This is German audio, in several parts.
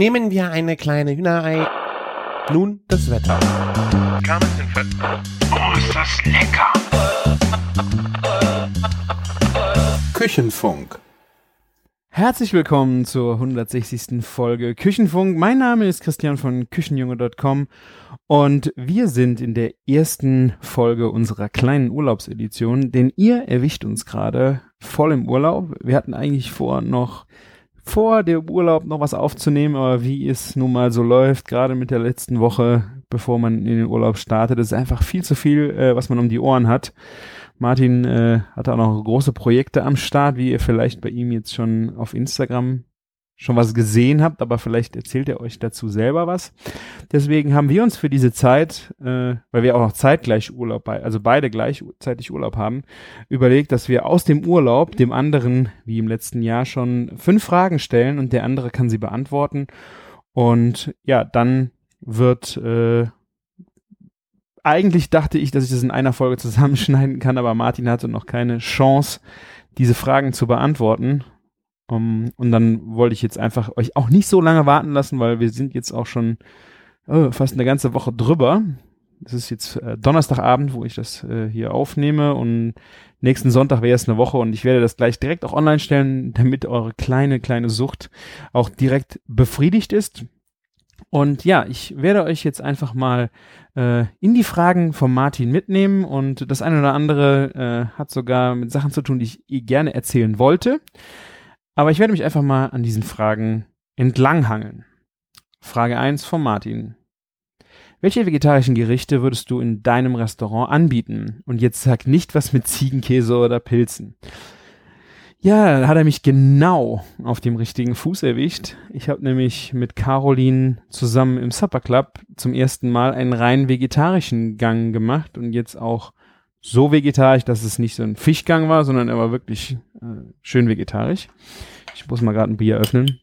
Nehmen wir eine kleine Hühnerei. Nun das Wetter. Oh, ist das lecker! Küchenfunk. Herzlich willkommen zur 160. Folge Küchenfunk. Mein Name ist Christian von Küchenjunge.com und wir sind in der ersten Folge unserer kleinen Urlaubsedition, denn ihr erwischt uns gerade voll im Urlaub. Wir hatten eigentlich vor, noch vor dem Urlaub noch was aufzunehmen, aber wie es nun mal so läuft, gerade mit der letzten Woche, bevor man in den Urlaub startet, ist einfach viel zu viel, äh, was man um die Ohren hat. Martin äh, hat auch noch große Projekte am Start, wie ihr vielleicht bei ihm jetzt schon auf Instagram schon was gesehen habt, aber vielleicht erzählt er euch dazu selber was. Deswegen haben wir uns für diese Zeit, äh, weil wir auch noch zeitgleich Urlaub, bei, also beide gleichzeitig Urlaub haben, überlegt, dass wir aus dem Urlaub dem anderen, wie im letzten Jahr schon, fünf Fragen stellen und der andere kann sie beantworten. Und ja, dann wird äh, eigentlich dachte ich, dass ich das in einer Folge zusammenschneiden kann, aber Martin hatte noch keine Chance, diese Fragen zu beantworten. Um, und dann wollte ich jetzt einfach euch auch nicht so lange warten lassen, weil wir sind jetzt auch schon oh, fast eine ganze Woche drüber. Es ist jetzt äh, Donnerstagabend, wo ich das äh, hier aufnehme und nächsten Sonntag wäre es eine Woche und ich werde das gleich direkt auch online stellen, damit eure kleine, kleine Sucht auch direkt befriedigt ist. Und ja, ich werde euch jetzt einfach mal äh, in die Fragen von Martin mitnehmen und das eine oder andere äh, hat sogar mit Sachen zu tun, die ich gerne erzählen wollte. Aber ich werde mich einfach mal an diesen Fragen entlanghangeln. Frage 1 von Martin. Welche vegetarischen Gerichte würdest du in deinem Restaurant anbieten? Und jetzt sag nicht was mit Ziegenkäse oder Pilzen. Ja, da hat er mich genau auf dem richtigen Fuß erwischt. Ich habe nämlich mit Caroline zusammen im Supper Club zum ersten Mal einen rein vegetarischen Gang gemacht und jetzt auch so vegetarisch, dass es nicht so ein Fischgang war, sondern er war wirklich äh, schön vegetarisch. Ich muss mal gerade ein Bier öffnen.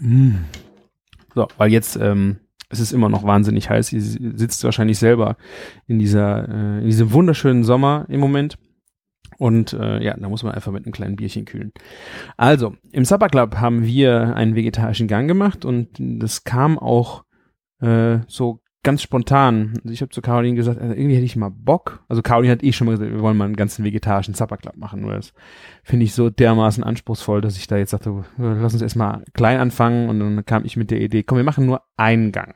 Mm. So, weil jetzt ähm, es ist immer noch wahnsinnig heiß. Ihr sitzt wahrscheinlich selber in dieser äh, in diesem wunderschönen Sommer im Moment. Und äh, ja, da muss man einfach mit einem kleinen Bierchen kühlen. Also, im Supper Club haben wir einen vegetarischen Gang gemacht und das kam auch äh, so ganz spontan. Also ich habe zu Caroline gesagt, also irgendwie hätte ich mal Bock. Also Caroline hat eh schon mal gesagt, wir wollen mal einen ganzen vegetarischen Supper Club machen. Nur das finde ich so dermaßen anspruchsvoll, dass ich da jetzt sagte, lass uns erstmal klein anfangen. Und dann kam ich mit der Idee, komm, wir machen nur einen Gang.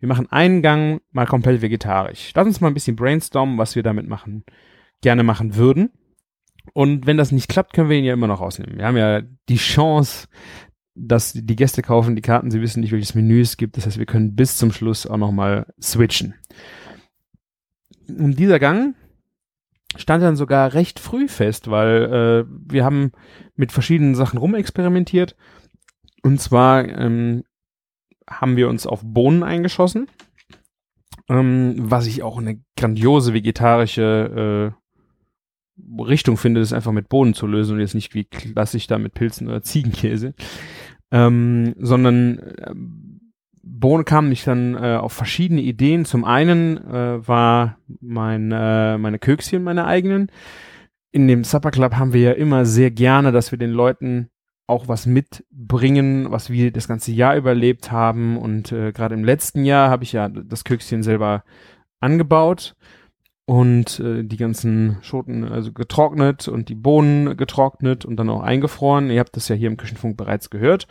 Wir machen einen Gang mal komplett vegetarisch. Lass uns mal ein bisschen brainstormen, was wir damit machen, gerne machen würden. Und wenn das nicht klappt, können wir ihn ja immer noch rausnehmen. Wir haben ja die Chance, dass die Gäste kaufen die Karten, sie wissen nicht, welches Menü es gibt. Das heißt, wir können bis zum Schluss auch nochmal switchen. Und dieser Gang stand dann sogar recht früh fest, weil äh, wir haben mit verschiedenen Sachen rumexperimentiert. Und zwar ähm, haben wir uns auf Bohnen eingeschossen, ähm, was ich auch eine grandiose vegetarische äh, Richtung finde, das einfach mit Bohnen zu lösen und jetzt nicht wie klassisch da mit Pilzen oder Ziegenkäse ähm, sondern äh, Bohne kam mich dann äh, auf verschiedene Ideen. Zum einen äh, war mein, äh, meine Kökschen meine eigenen. In dem Supper Club haben wir ja immer sehr gerne, dass wir den Leuten auch was mitbringen, was wir das ganze Jahr überlebt haben. Und äh, gerade im letzten Jahr habe ich ja das Kökschen selber angebaut und äh, die ganzen Schoten also getrocknet und die Bohnen getrocknet und dann auch eingefroren. Ihr habt das ja hier im Küchenfunk bereits gehört.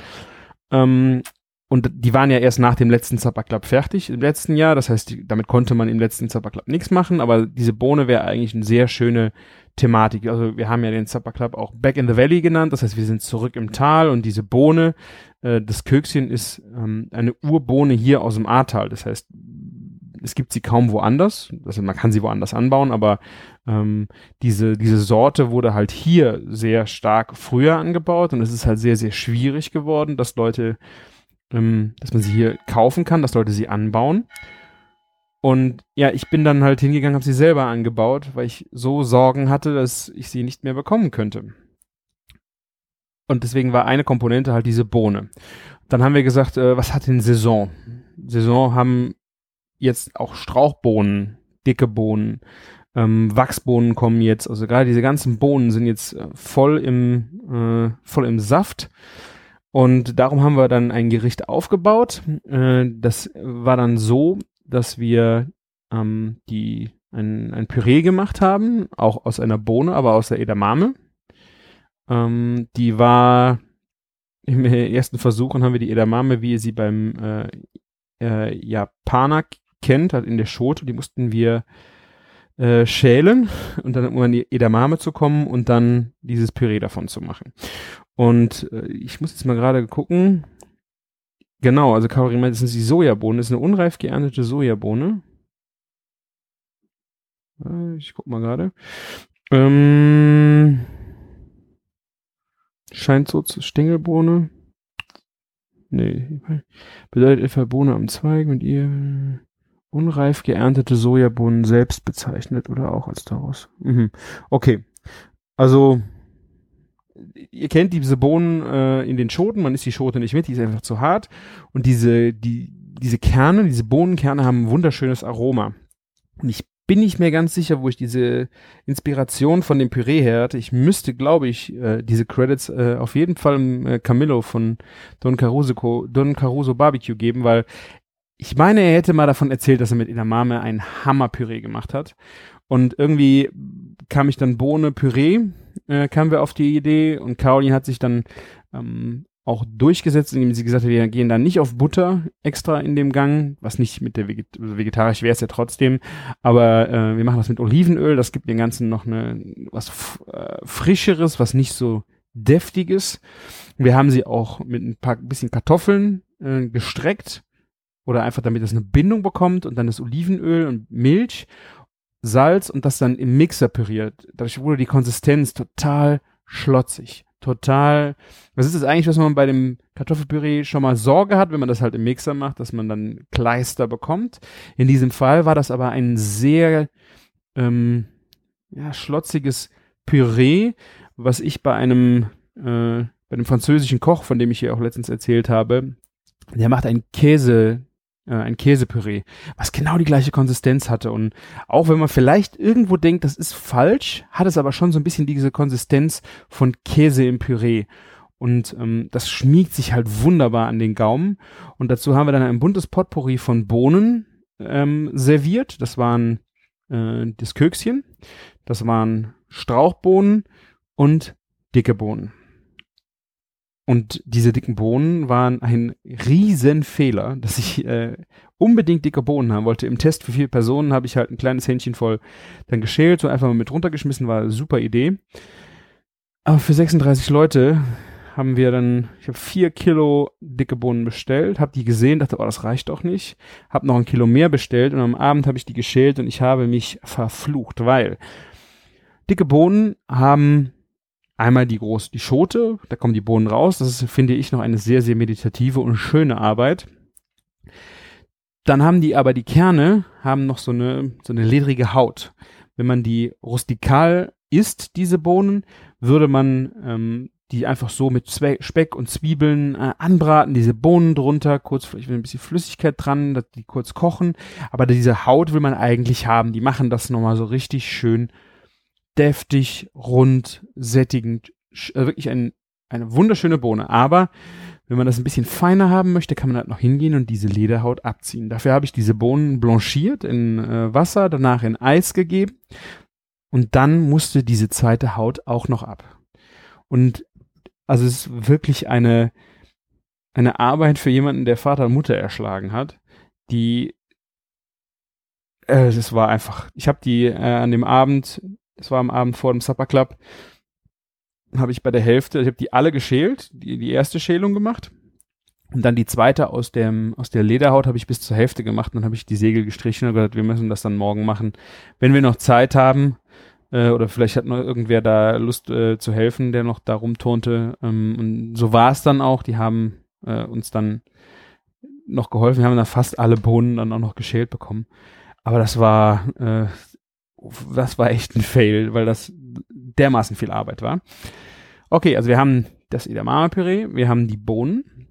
Ähm, und die waren ja erst nach dem letzten Supper Club fertig im letzten Jahr. Das heißt, die, damit konnte man im letzten Supper Club nichts machen. Aber diese Bohne wäre eigentlich eine sehr schöne Thematik. Also wir haben ja den Supper Club auch Back in the Valley genannt. Das heißt, wir sind zurück im Tal und diese Bohne, äh, das Kökschen ist ähm, eine Urbohne hier aus dem Ahrtal. Das heißt, es gibt sie kaum woanders. Also man kann sie woanders anbauen, aber ähm, diese, diese Sorte wurde halt hier sehr stark früher angebaut und es ist halt sehr, sehr schwierig geworden, dass Leute, ähm, dass man sie hier kaufen kann, dass Leute sie anbauen. Und ja, ich bin dann halt hingegangen, habe sie selber angebaut, weil ich so Sorgen hatte, dass ich sie nicht mehr bekommen könnte. Und deswegen war eine Komponente halt diese Bohne. Dann haben wir gesagt, äh, was hat denn Saison? Saison haben jetzt auch Strauchbohnen, dicke Bohnen, Ähm, Wachsbohnen kommen jetzt, also gerade diese ganzen Bohnen sind jetzt äh, voll im, äh, voll im Saft. Und darum haben wir dann ein Gericht aufgebaut. Äh, das war dann so, dass wir ähm, die ein, ein Püree gemacht haben, auch aus einer Bohne, aber aus der Edamame. Ähm, die war im ersten Versuch und haben wir die Edamame, wie ihr sie beim äh, äh, Japaner kennt, halt in der Schote, die mussten wir äh, schälen und dann um an die Edamame zu kommen und dann dieses Püree davon zu machen. Und äh, ich muss jetzt mal gerade gucken. Genau, also Kaori meint, das sind die Sojabohnen. Das ist eine unreif geerntete Sojabohne. Äh, ich guck mal gerade. Ähm, scheint so zu Stängelbohne. Nee, bedeutet etwa Bohne am Zweig und ihr unreif geerntete Sojabohnen selbst bezeichnet oder auch als daraus. Mhm. Okay. Also ihr kennt diese Bohnen äh, in den Schoten, man isst die Schote nicht mit, die ist einfach zu hart. Und diese, die, diese Kerne, diese Bohnenkerne haben ein wunderschönes Aroma. Und ich bin nicht mehr ganz sicher, wo ich diese Inspiration von dem Püree her hatte. Ich müsste, glaube ich, äh, diese Credits äh, auf jeden Fall im äh, Camillo von Don Caruso, Don Caruso Barbecue geben, weil ich meine, er hätte mal davon erzählt, dass er mit Inamame ein Hammerpüree gemacht hat. Und irgendwie kam ich dann Bohne Püree, äh, kamen wir auf die Idee und Caroline hat sich dann ähm, auch durchgesetzt, indem sie gesagt hat, wir gehen dann nicht auf Butter extra in dem Gang, was nicht mit der Veget also vegetarisch wäre es ja trotzdem, aber äh, wir machen das mit Olivenöl, das gibt dem Ganzen noch eine was äh, frischeres, was nicht so deftiges. Wir haben sie auch mit ein paar bisschen Kartoffeln äh, gestreckt oder einfach damit es eine Bindung bekommt und dann das Olivenöl und Milch, Salz und das dann im Mixer püriert. Dadurch wurde die Konsistenz total schlotzig total. Das ist das eigentlich, was man bei dem Kartoffelpüree schon mal Sorge hat, wenn man das halt im Mixer macht, dass man dann Kleister bekommt. In diesem Fall war das aber ein sehr ähm, ja, schlotziges Püree, was ich bei einem äh, bei einem französischen Koch, von dem ich hier auch letztens erzählt habe, der macht ein Käse äh, ein Käsepüree, was genau die gleiche Konsistenz hatte. Und auch wenn man vielleicht irgendwo denkt, das ist falsch, hat es aber schon so ein bisschen diese Konsistenz von Käse im Püree. Und ähm, das schmiegt sich halt wunderbar an den Gaumen. Und dazu haben wir dann ein buntes Potpourri von Bohnen ähm, serviert. Das waren äh, das Kökschen, das waren Strauchbohnen und dicke Bohnen. Und diese dicken Bohnen waren ein Riesenfehler, dass ich äh, unbedingt dicke Bohnen haben wollte. Im Test für vier Personen habe ich halt ein kleines Händchen voll dann geschält, so einfach mal mit runtergeschmissen, war eine super Idee. Aber für 36 Leute haben wir dann, ich habe vier Kilo dicke Bohnen bestellt, habe die gesehen, dachte, oh, das reicht doch nicht, habe noch ein Kilo mehr bestellt und am Abend habe ich die geschält und ich habe mich verflucht, weil dicke Bohnen haben Einmal die große, die Schote, da kommen die Bohnen raus. Das ist, finde ich, noch eine sehr, sehr meditative und schöne Arbeit. Dann haben die aber die Kerne, haben noch so eine, so eine ledrige Haut. Wenn man die rustikal isst, diese Bohnen, würde man ähm, die einfach so mit Zwe Speck und Zwiebeln äh, anbraten, diese Bohnen drunter, kurz vielleicht ein bisschen Flüssigkeit dran, dass die kurz kochen. Aber diese Haut will man eigentlich haben. Die machen das nochmal so richtig schön deftig, rund, sättigend, äh, wirklich ein, eine wunderschöne Bohne. Aber wenn man das ein bisschen feiner haben möchte, kann man halt noch hingehen und diese Lederhaut abziehen. Dafür habe ich diese Bohnen blanchiert in äh, Wasser, danach in Eis gegeben und dann musste diese zweite Haut auch noch ab. Und also es ist wirklich eine eine Arbeit für jemanden, der Vater und Mutter erschlagen hat, die äh, das war einfach. Ich habe die äh, an dem Abend das war am Abend vor dem Supper Club, habe ich bei der Hälfte, ich habe die alle geschält, die, die erste Schälung gemacht. Und dann die zweite aus dem, aus der Lederhaut habe ich bis zur Hälfte gemacht dann habe ich die Segel gestrichen und gesagt, wir müssen das dann morgen machen. Wenn wir noch Zeit haben, äh, oder vielleicht hat noch irgendwer da Lust äh, zu helfen, der noch da rumturnte. Ähm, und so war es dann auch. Die haben äh, uns dann noch geholfen. Wir haben dann fast alle Bohnen dann auch noch geschält bekommen. Aber das war äh, das war echt ein Fail, weil das dermaßen viel Arbeit war. Okay, also wir haben das Edamame-Püree, wir haben die Bohnen.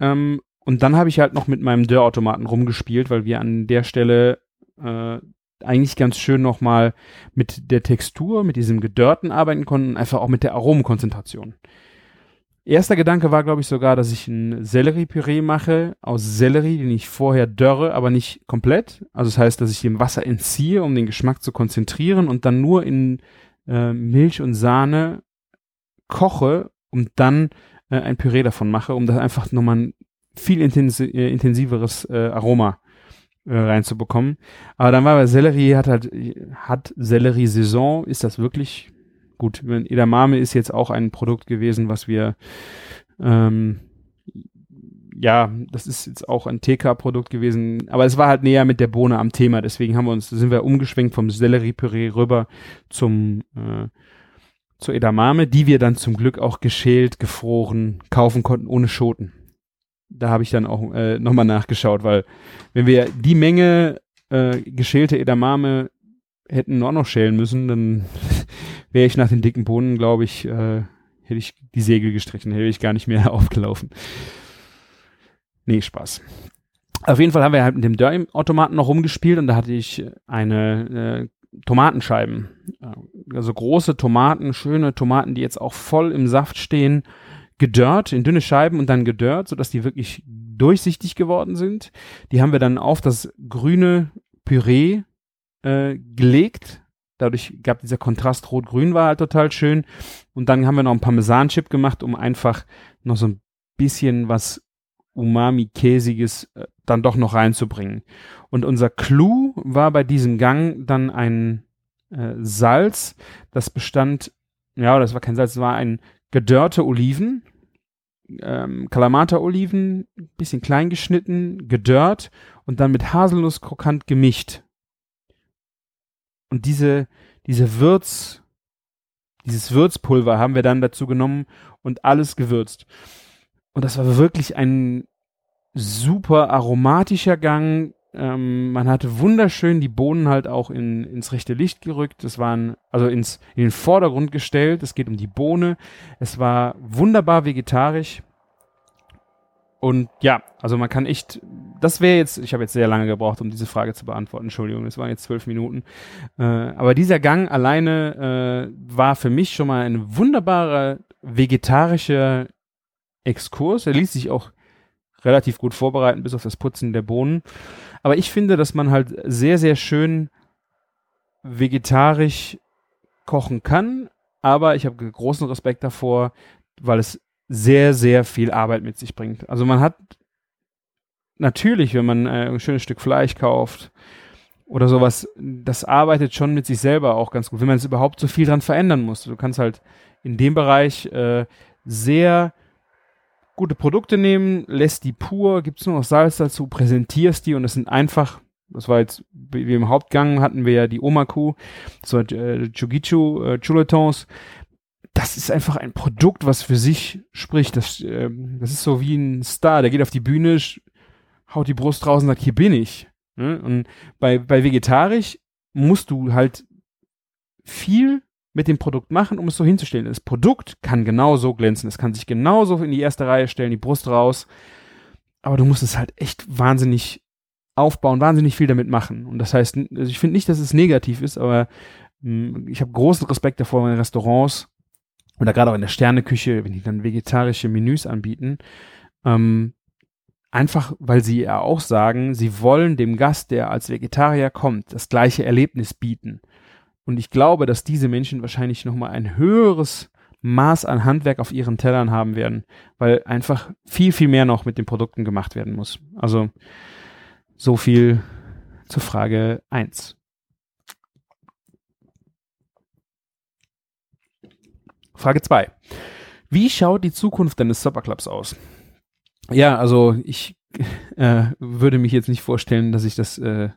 Ähm, und dann habe ich halt noch mit meinem Dörrautomaten rumgespielt, weil wir an der Stelle äh, eigentlich ganz schön nochmal mit der Textur, mit diesem Gedörrten arbeiten konnten, einfach auch mit der Aromenkonzentration. Erster Gedanke war, glaube ich, sogar, dass ich ein Selleriepüree mache aus Sellerie, den ich vorher dörre, aber nicht komplett. Also das heißt, dass ich dem Wasser entziehe, um den Geschmack zu konzentrieren und dann nur in äh, Milch und Sahne koche und dann äh, ein Püree davon mache, um das einfach nochmal ein viel intensi äh, intensiveres äh, Aroma äh, reinzubekommen. Aber dann war bei Sellerie, hat halt, hat Sellerie Saison, ist das wirklich gut? Edamame ist jetzt auch ein Produkt gewesen, was wir, ähm, ja, das ist jetzt auch ein TK-Produkt gewesen, aber es war halt näher mit der Bohne am Thema, deswegen haben wir uns, sind wir umgeschwenkt vom Selleriepüree rüber zum, äh, zur Edamame, die wir dann zum Glück auch geschält, gefroren kaufen konnten, ohne Schoten da habe ich dann auch äh, nochmal nachgeschaut, weil wenn wir die Menge äh, geschälte Edamame hätten auch noch schälen müssen, dann wäre ich nach den dicken Bohnen, glaube ich, äh, hätte ich die Segel gestrichen, hätte ich gar nicht mehr aufgelaufen. Nee, Spaß. Auf jeden Fall haben wir halt mit dem Dörr-Automaten noch rumgespielt und da hatte ich eine äh, Tomatenscheiben. Also große Tomaten, schöne Tomaten, die jetzt auch voll im Saft stehen gedörrt in dünne Scheiben und dann gedörrt, sodass die wirklich durchsichtig geworden sind. Die haben wir dann auf das grüne Püree äh, gelegt. Dadurch gab dieser Kontrast rot-grün war halt total schön. Und dann haben wir noch ein Parmesan-Chip gemacht, um einfach noch so ein bisschen was Umami-Käsiges äh, dann doch noch reinzubringen. Und unser Clou war bei diesem Gang dann ein äh, Salz, das bestand, ja, das war kein Salz, das war ein gedörrte Oliven, ähm, Kalamata-Oliven, bisschen klein geschnitten, gedörrt und dann mit Haselnuss krokant gemischt. Und diese, diese Würz, dieses Würzpulver haben wir dann dazu genommen und alles gewürzt. Und das war wirklich ein super aromatischer Gang, ähm, man hatte wunderschön die Bohnen halt auch in, ins rechte Licht gerückt. Es waren, also ins, in den Vordergrund gestellt. Es geht um die Bohne. Es war wunderbar vegetarisch. Und ja, also man kann echt, das wäre jetzt, ich habe jetzt sehr lange gebraucht, um diese Frage zu beantworten. Entschuldigung, es waren jetzt zwölf Minuten. Äh, aber dieser Gang alleine äh, war für mich schon mal ein wunderbarer vegetarischer Exkurs. Er ließ sich auch relativ gut vorbereiten, bis auf das Putzen der Bohnen. Aber ich finde, dass man halt sehr, sehr schön vegetarisch kochen kann. Aber ich habe großen Respekt davor, weil es sehr, sehr viel Arbeit mit sich bringt. Also man hat natürlich, wenn man äh, ein schönes Stück Fleisch kauft oder sowas, das arbeitet schon mit sich selber auch ganz gut, wenn man es überhaupt so viel dran verändern muss. Du kannst halt in dem Bereich äh, sehr gute Produkte nehmen, lässt die pur, gibt's nur noch Salz dazu, präsentierst die und es sind einfach, das war jetzt, wie im Hauptgang hatten wir ja die Omaku, so äh, Chugichu, äh, Chuletons. Das ist einfach ein Produkt, was für sich spricht. Das, äh, das ist so wie ein Star, der geht auf die Bühne, haut die Brust raus und sagt, hier bin ich. Ne? Und bei, bei vegetarisch musst du halt viel mit dem Produkt machen, um es so hinzustellen. Das Produkt kann genauso glänzen, es kann sich genauso in die erste Reihe stellen, die Brust raus, aber du musst es halt echt wahnsinnig aufbauen, wahnsinnig viel damit machen. Und das heißt, also ich finde nicht, dass es negativ ist, aber mh, hm, ich habe großen Respekt davor, wenn Restaurants oder gerade auch in der Sterneküche, wenn die dann vegetarische Menüs anbieten, ähm, einfach, weil sie ja auch sagen, sie wollen dem Gast, der als Vegetarier kommt, das gleiche Erlebnis bieten. Und ich glaube, dass diese Menschen wahrscheinlich nochmal ein höheres Maß an Handwerk auf ihren Tellern haben werden, weil einfach viel, viel mehr noch mit den Produkten gemacht werden muss. Also so viel zur Frage eins. Frage zwei: Wie schaut die Zukunft deines Supperclubs aus? Ja, also ich äh, würde mich jetzt nicht vorstellen, dass ich das äh,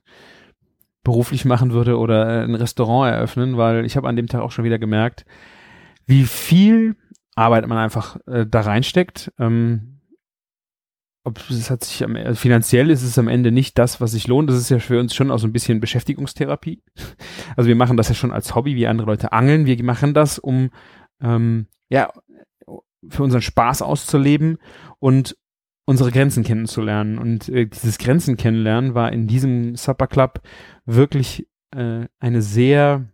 beruflich machen würde oder ein Restaurant eröffnen, weil ich habe an dem Tag auch schon wieder gemerkt, wie viel Arbeit man einfach äh, da reinsteckt. Ähm, ob es hat sich am, also finanziell ist es am Ende nicht das, was sich lohnt. Das ist ja für uns schon auch so ein bisschen Beschäftigungstherapie. Also wir machen das ja schon als Hobby, wie andere Leute angeln. Wir machen das, um ähm, ja für unseren Spaß auszuleben und unsere Grenzen kennenzulernen. Und äh, dieses Grenzen kennenlernen war in diesem Supper Club wirklich äh, eine sehr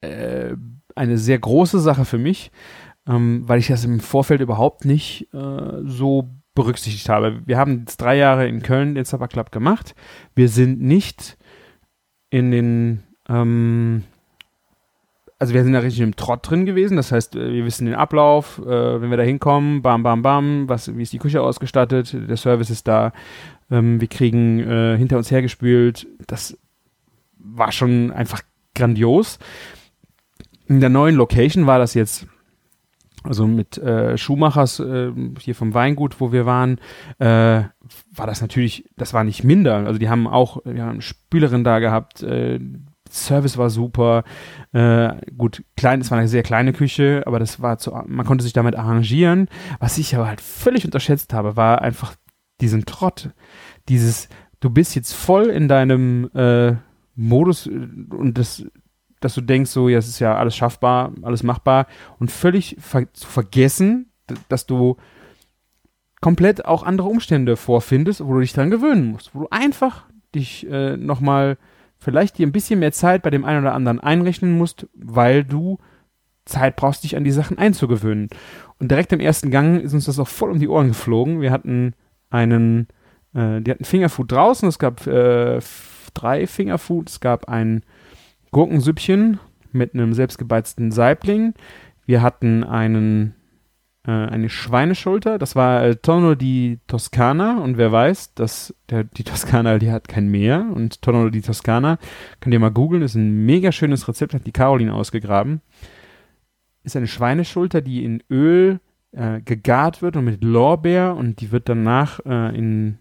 äh, eine sehr große Sache für mich, ähm, weil ich das im Vorfeld überhaupt nicht äh, so berücksichtigt habe. Wir haben jetzt drei Jahre in Köln den Supper Club gemacht. Wir sind nicht in den ähm, also wir sind da richtig im Trott drin gewesen. Das heißt, äh, wir wissen den Ablauf, äh, wenn wir da hinkommen, bam, bam, bam, was, wie ist die Küche ausgestattet, der Service ist da, ähm, wir kriegen äh, hinter uns hergespült. Das war schon einfach grandios. In der neuen Location war das jetzt, also mit äh, Schuhmachers äh, hier vom Weingut, wo wir waren, äh, war das natürlich, das war nicht minder. Also die haben auch, wir haben Spülerin da gehabt, äh, Service war super. Äh, gut, klein, es war eine sehr kleine Küche, aber das war zu, man konnte sich damit arrangieren. Was ich aber halt völlig unterschätzt habe, war einfach diesen Trott. Dieses, du bist jetzt voll in deinem äh, Modus äh, und das, dass du denkst, so, ja, es ist ja alles schaffbar, alles machbar und völlig ver zu vergessen, dass du komplett auch andere Umstände vorfindest, wo du dich dran gewöhnen musst, wo du einfach dich äh, nochmal vielleicht dir ein bisschen mehr Zeit bei dem einen oder anderen einrechnen musst, weil du Zeit brauchst, dich an die Sachen einzugewöhnen. Und direkt im ersten Gang ist uns das auch voll um die Ohren geflogen. Wir hatten einen, äh, die hatten Fingerfood draußen, es gab äh, drei Fingerfood, es gab ein Gurkensüppchen mit einem selbstgebeizten Saibling. Wir hatten einen eine Schweineschulter. Das war äh, Tonno di Toscana und wer weiß, dass der, die Toskana, die hat kein Meer und Tonno di Toscana, könnt ihr mal googeln, ist ein mega schönes Rezept, hat die Caroline ausgegraben. Ist eine Schweineschulter, die in Öl äh, gegart wird und mit Lorbeer und die wird danach äh, in,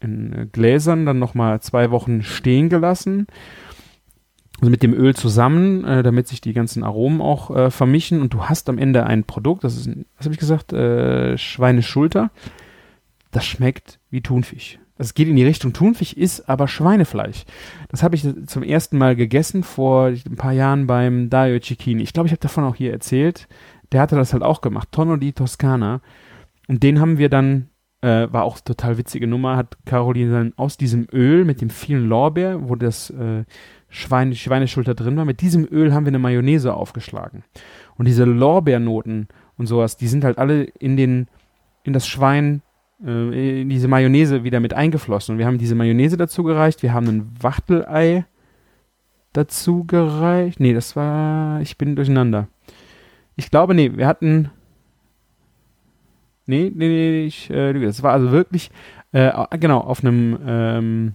in Gläsern dann nochmal zwei Wochen stehen gelassen mit dem Öl zusammen, äh, damit sich die ganzen Aromen auch äh, vermischen und du hast am Ende ein Produkt, das ist, ein, was habe ich gesagt, äh, Schweineschulter. Das schmeckt wie Thunfisch. Das geht in die Richtung Thunfisch, ist aber Schweinefleisch. Das habe ich zum ersten Mal gegessen vor ein paar Jahren beim Dario Cicchini. Ich glaube, ich habe davon auch hier erzählt. Der hatte das halt auch gemacht, Tonno di Toscana. Und den haben wir dann äh, war auch total witzige Nummer, hat Caroline dann aus diesem Öl mit dem vielen Lorbeer, wo das äh, Schweine, Schweineschulter drin war. Mit diesem Öl haben wir eine Mayonnaise aufgeschlagen. Und diese Lorbeernoten und sowas, die sind halt alle in den, in das Schwein, äh, in diese Mayonnaise wieder mit eingeflossen. Und wir haben diese Mayonnaise dazu gereicht. Wir haben ein Wachtelei dazu gereicht. Nee, das war, ich bin durcheinander. Ich glaube, nee, wir hatten, nee, nee, nee, ich, äh, das war also wirklich, äh, genau, auf einem, ähm,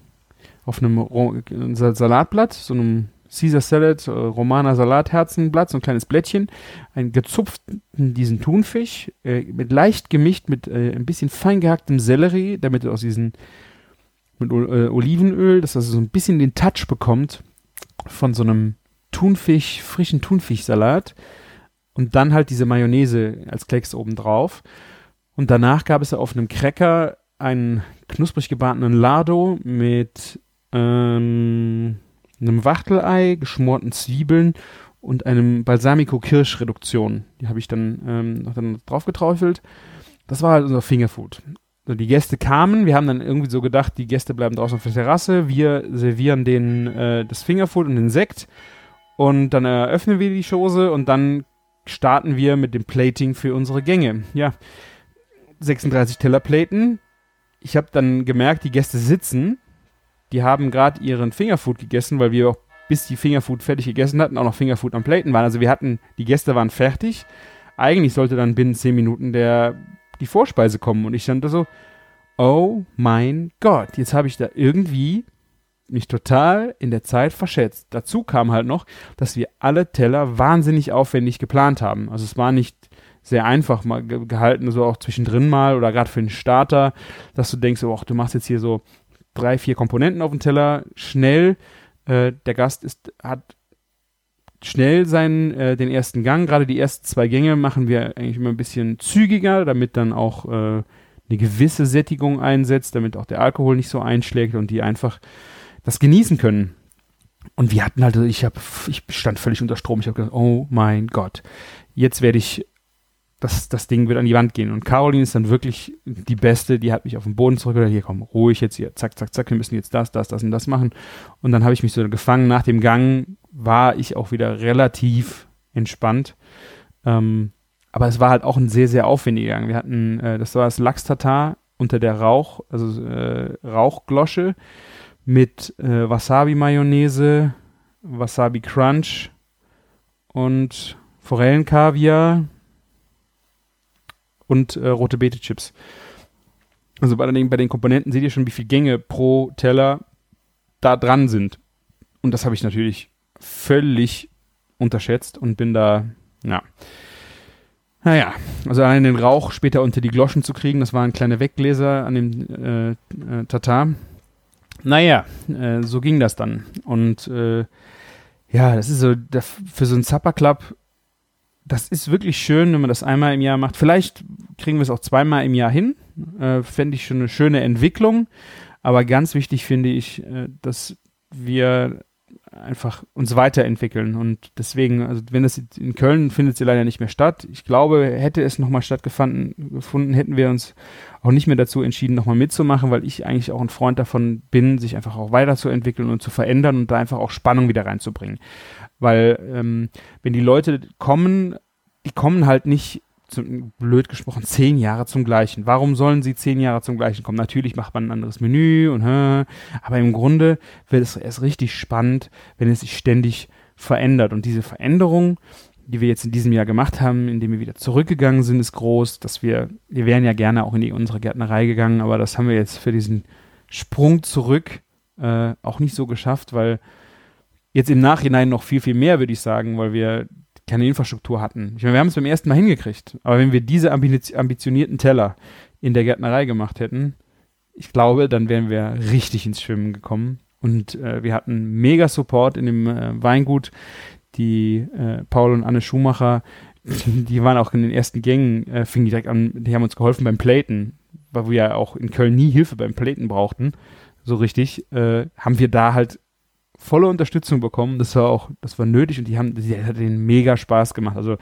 auf einem Salatblatt, so einem Caesar Salad, äh, Romana Salatherzenblatt, so ein kleines Blättchen, ein gezupften diesen Thunfisch, äh, mit leicht gemischt mit äh, ein bisschen fein gehacktem Sellerie, damit aus diesen mit äh, Olivenöl, dass das so ein bisschen den Touch bekommt von so einem Thunfisch, frischen Thunfischsalat und dann halt diese Mayonnaise als Klecks oben drauf. Und danach gab es auf einem Cracker einen knusprig gebratenen Lardo mit ähm, einem Wachtelei, geschmorten Zwiebeln und einem Balsamico-Kirsch-Reduktion. Die habe ich dann, ähm, dann drauf geträufelt. Das war halt unser Fingerfood. Also die Gäste kamen, wir haben dann irgendwie so gedacht, die Gäste bleiben draußen auf der Terrasse, wir servieren den, äh, das Fingerfood und den Sekt und dann eröffnen wir die Chose und dann starten wir mit dem Plating für unsere Gänge. Ja, 36 Teller platen. Ich habe dann gemerkt, die Gäste sitzen die haben gerade ihren Fingerfood gegessen, weil wir auch bis die Fingerfood fertig gegessen hatten, auch noch Fingerfood am Platen waren. Also wir hatten, die Gäste waren fertig. Eigentlich sollte dann binnen 10 Minuten der, die Vorspeise kommen. Und ich stand da so, oh mein Gott, jetzt habe ich da irgendwie mich total in der Zeit verschätzt. Dazu kam halt noch, dass wir alle Teller wahnsinnig aufwendig geplant haben. Also es war nicht sehr einfach mal gehalten, so auch zwischendrin mal oder gerade für den Starter, dass du denkst, oh, du machst jetzt hier so drei, vier Komponenten auf dem Teller, schnell. Äh, der Gast ist, hat schnell seinen, äh, den ersten Gang. Gerade die ersten zwei Gänge machen wir eigentlich immer ein bisschen zügiger, damit dann auch äh, eine gewisse Sättigung einsetzt, damit auch der Alkohol nicht so einschlägt und die einfach das genießen können. Und wir hatten halt, ich habe, ich stand völlig unter Strom. Ich habe gedacht, oh mein Gott, jetzt werde ich das, das Ding wird an die Wand gehen. Und Caroline ist dann wirklich die Beste, die hat mich auf den Boden zurückgeholt, hier komm, ruhig jetzt hier, zack, zack, zack, wir müssen jetzt das, das, das und das machen. Und dann habe ich mich so gefangen. Nach dem Gang war ich auch wieder relativ entspannt. Ähm, aber es war halt auch ein sehr, sehr aufwendiger Gang. Wir hatten, äh, das war das Lachs-Tatar unter der Rauch, also äh, Rauchglosche mit äh, Wasabi-Mayonnaise, Wasabi-Crunch und Forellenkaviar und äh, rote Beete-Chips. Also bei den, bei den Komponenten seht ihr schon, wie viele Gänge pro Teller da dran sind. Und das habe ich natürlich völlig unterschätzt und bin da, ja. Naja, also allein den Rauch später unter die Gloschen zu kriegen, das waren kleine Weggläser an dem äh, äh, Tatar. Naja, äh, so ging das dann. Und äh, ja, das ist so, der, für so einen Supper Club das ist wirklich schön, wenn man das einmal im Jahr macht. Vielleicht kriegen wir es auch zweimal im Jahr hin. Äh, Fände ich schon eine schöne Entwicklung. Aber ganz wichtig finde ich, äh, dass wir einfach uns weiterentwickeln. Und deswegen, also wenn das in Köln findet sie leider nicht mehr statt. Ich glaube, hätte es nochmal stattgefunden, gefunden, hätten wir uns auch nicht mehr dazu entschieden, nochmal mitzumachen, weil ich eigentlich auch ein Freund davon bin, sich einfach auch weiterzuentwickeln und zu verändern und da einfach auch Spannung wieder reinzubringen. Weil ähm, wenn die Leute kommen, die kommen halt nicht, zum, blöd gesprochen, zehn Jahre zum gleichen. Warum sollen sie zehn Jahre zum gleichen kommen? Natürlich macht man ein anderes Menü und aber im Grunde wird es erst richtig spannend, wenn es sich ständig verändert. Und diese Veränderung, die wir jetzt in diesem Jahr gemacht haben, indem wir wieder zurückgegangen sind, ist groß, dass wir, wir wären ja gerne auch in die, unsere Gärtnerei gegangen, aber das haben wir jetzt für diesen Sprung zurück äh, auch nicht so geschafft, weil Jetzt im Nachhinein noch viel, viel mehr, würde ich sagen, weil wir keine Infrastruktur hatten. Ich meine, wir haben es beim ersten Mal hingekriegt. Aber wenn wir diese ambitionierten Teller in der Gärtnerei gemacht hätten, ich glaube, dann wären wir richtig ins Schwimmen gekommen. Und äh, wir hatten mega Support in dem äh, Weingut. Die äh, Paul und Anne Schumacher, die waren auch in den ersten Gängen, äh, fingen direkt an, die haben uns geholfen beim Platen, weil wir ja auch in Köln nie Hilfe beim Platen brauchten, so richtig, äh, haben wir da halt volle Unterstützung bekommen. Das war auch, das war nötig und die haben, die hat denen mega Spaß gemacht. Also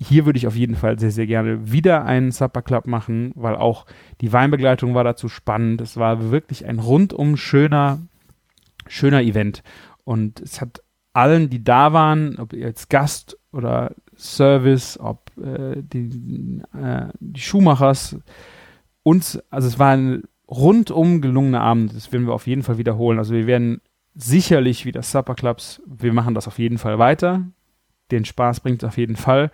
hier würde ich auf jeden Fall sehr, sehr gerne wieder einen Supper Club machen, weil auch die Weinbegleitung war dazu spannend. Es war wirklich ein rundum schöner, schöner Event. Und es hat allen, die da waren, ob jetzt Gast oder Service, ob äh, die, äh, die Schuhmachers, uns, also es war ein rundum gelungener Abend. Das werden wir auf jeden Fall wiederholen. Also wir werden sicherlich wie das Supper Clubs, wir machen das auf jeden Fall weiter. Den Spaß bringt es auf jeden Fall.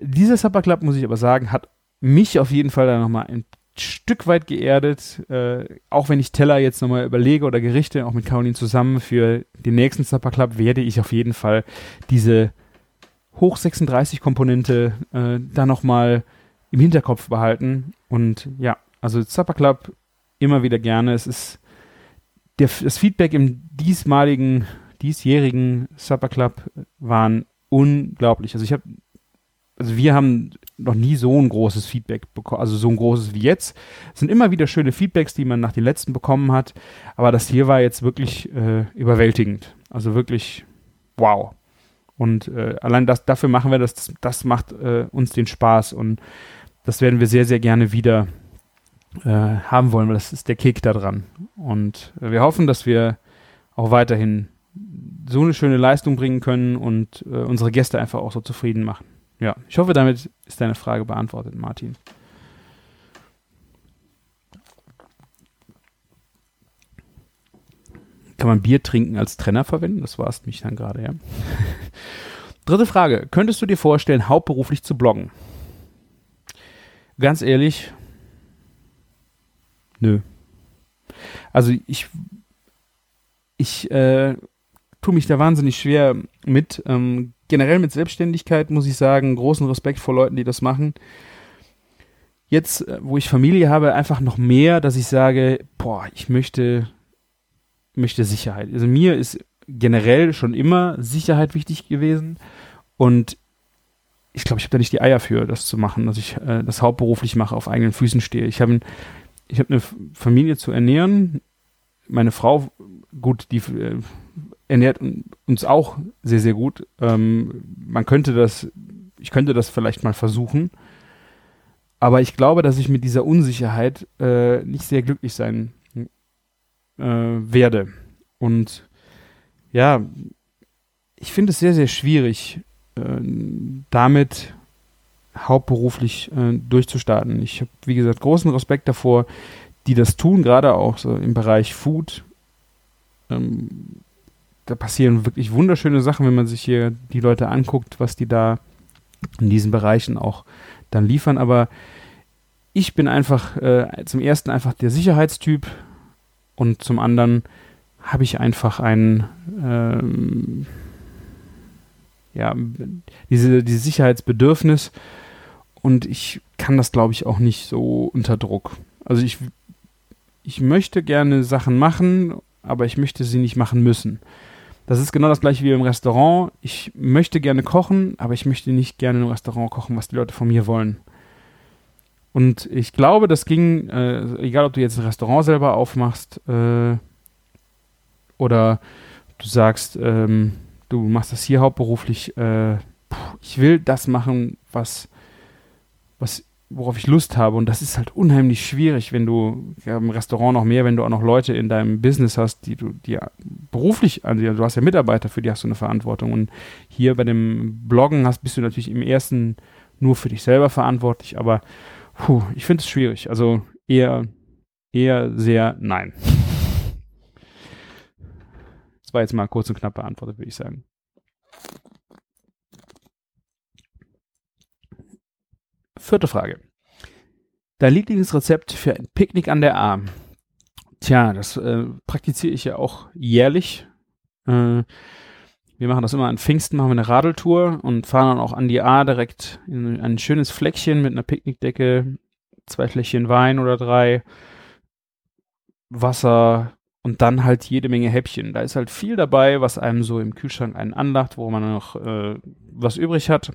Dieser Supper Club, muss ich aber sagen, hat mich auf jeden Fall da nochmal ein Stück weit geerdet. Äh, auch wenn ich Teller jetzt nochmal überlege oder Gerichte, auch mit Caroline zusammen für den nächsten Supper Club, werde ich auf jeden Fall diese Hoch 36 Komponente äh, da nochmal im Hinterkopf behalten. Und ja, also Supper Club immer wieder gerne. Es ist der, das Feedback im diesmaligen, diesjährigen Supper Club waren unglaublich. Also ich habe, also wir haben noch nie so ein großes Feedback bekommen, also so ein großes wie jetzt. Es sind immer wieder schöne Feedbacks, die man nach den letzten bekommen hat, aber das hier war jetzt wirklich äh, überwältigend. Also wirklich wow. Und äh, allein das, dafür machen wir das, das, macht äh, uns den Spaß und das werden wir sehr, sehr gerne wieder äh, haben wollen, weil das ist der Kick dran. Und wir hoffen, dass wir auch weiterhin so eine schöne Leistung bringen können und äh, unsere Gäste einfach auch so zufrieden machen. Ja, ich hoffe, damit ist deine Frage beantwortet, Martin. Kann man Bier trinken als Trenner verwenden? Das war es mich dann gerade, ja. Dritte Frage. Könntest du dir vorstellen, hauptberuflich zu bloggen? Ganz ehrlich, Nö. Also ich, ich äh, tue mich da wahnsinnig schwer mit. Ähm, generell mit Selbstständigkeit muss ich sagen, großen Respekt vor Leuten, die das machen. Jetzt, äh, wo ich Familie habe, einfach noch mehr, dass ich sage, boah, ich möchte, möchte Sicherheit. Also mir ist generell schon immer Sicherheit wichtig gewesen und ich glaube, ich habe da nicht die Eier für, das zu machen, dass ich äh, das hauptberuflich mache, auf eigenen Füßen stehe. Ich habe ich habe eine Familie zu ernähren. Meine Frau, gut, die äh, ernährt uns auch sehr, sehr gut. Ähm, man könnte das ich könnte das vielleicht mal versuchen. Aber ich glaube, dass ich mit dieser Unsicherheit äh, nicht sehr glücklich sein äh, werde. Und ja, ich finde es sehr, sehr schwierig, äh, damit hauptberuflich äh, durchzustarten. Ich habe, wie gesagt, großen Respekt davor, die das tun, gerade auch so im Bereich Food. Ähm, da passieren wirklich wunderschöne Sachen, wenn man sich hier die Leute anguckt, was die da in diesen Bereichen auch dann liefern. Aber ich bin einfach äh, zum ersten einfach der Sicherheitstyp und zum anderen habe ich einfach ein ähm, ja diese dieses Sicherheitsbedürfnis und ich kann das glaube ich auch nicht so unter Druck. Also ich ich möchte gerne Sachen machen, aber ich möchte sie nicht machen müssen. Das ist genau das gleiche wie im Restaurant. Ich möchte gerne kochen, aber ich möchte nicht gerne im Restaurant kochen, was die Leute von mir wollen. Und ich glaube, das ging, äh, egal ob du jetzt ein Restaurant selber aufmachst äh, oder du sagst, ähm, du machst das hier hauptberuflich, äh, ich will das machen, was, was worauf ich Lust habe. Und das ist halt unheimlich schwierig, wenn du ja, im Restaurant noch mehr, wenn du auch noch Leute in deinem Business hast, die du die beruflich, also du hast ja Mitarbeiter, für die hast du eine Verantwortung. Und hier bei dem Bloggen hast, bist du natürlich im ersten nur für dich selber verantwortlich, aber puh, ich finde es schwierig. Also eher, eher sehr nein. Das war jetzt mal kurz und knapp beantwortet, würde ich sagen. Vierte Frage. Dein Lieblingsrezept für ein Picknick an der Arm. Tja, das äh, praktiziere ich ja auch jährlich. Äh, wir machen das immer an Pfingsten, machen wir eine Radeltour und fahren dann auch an die A direkt in ein schönes Fleckchen mit einer Picknickdecke, zwei Fläschchen Wein oder drei, Wasser und dann halt jede Menge Häppchen. Da ist halt viel dabei, was einem so im Kühlschrank einen anlacht, wo man noch äh, was übrig hat.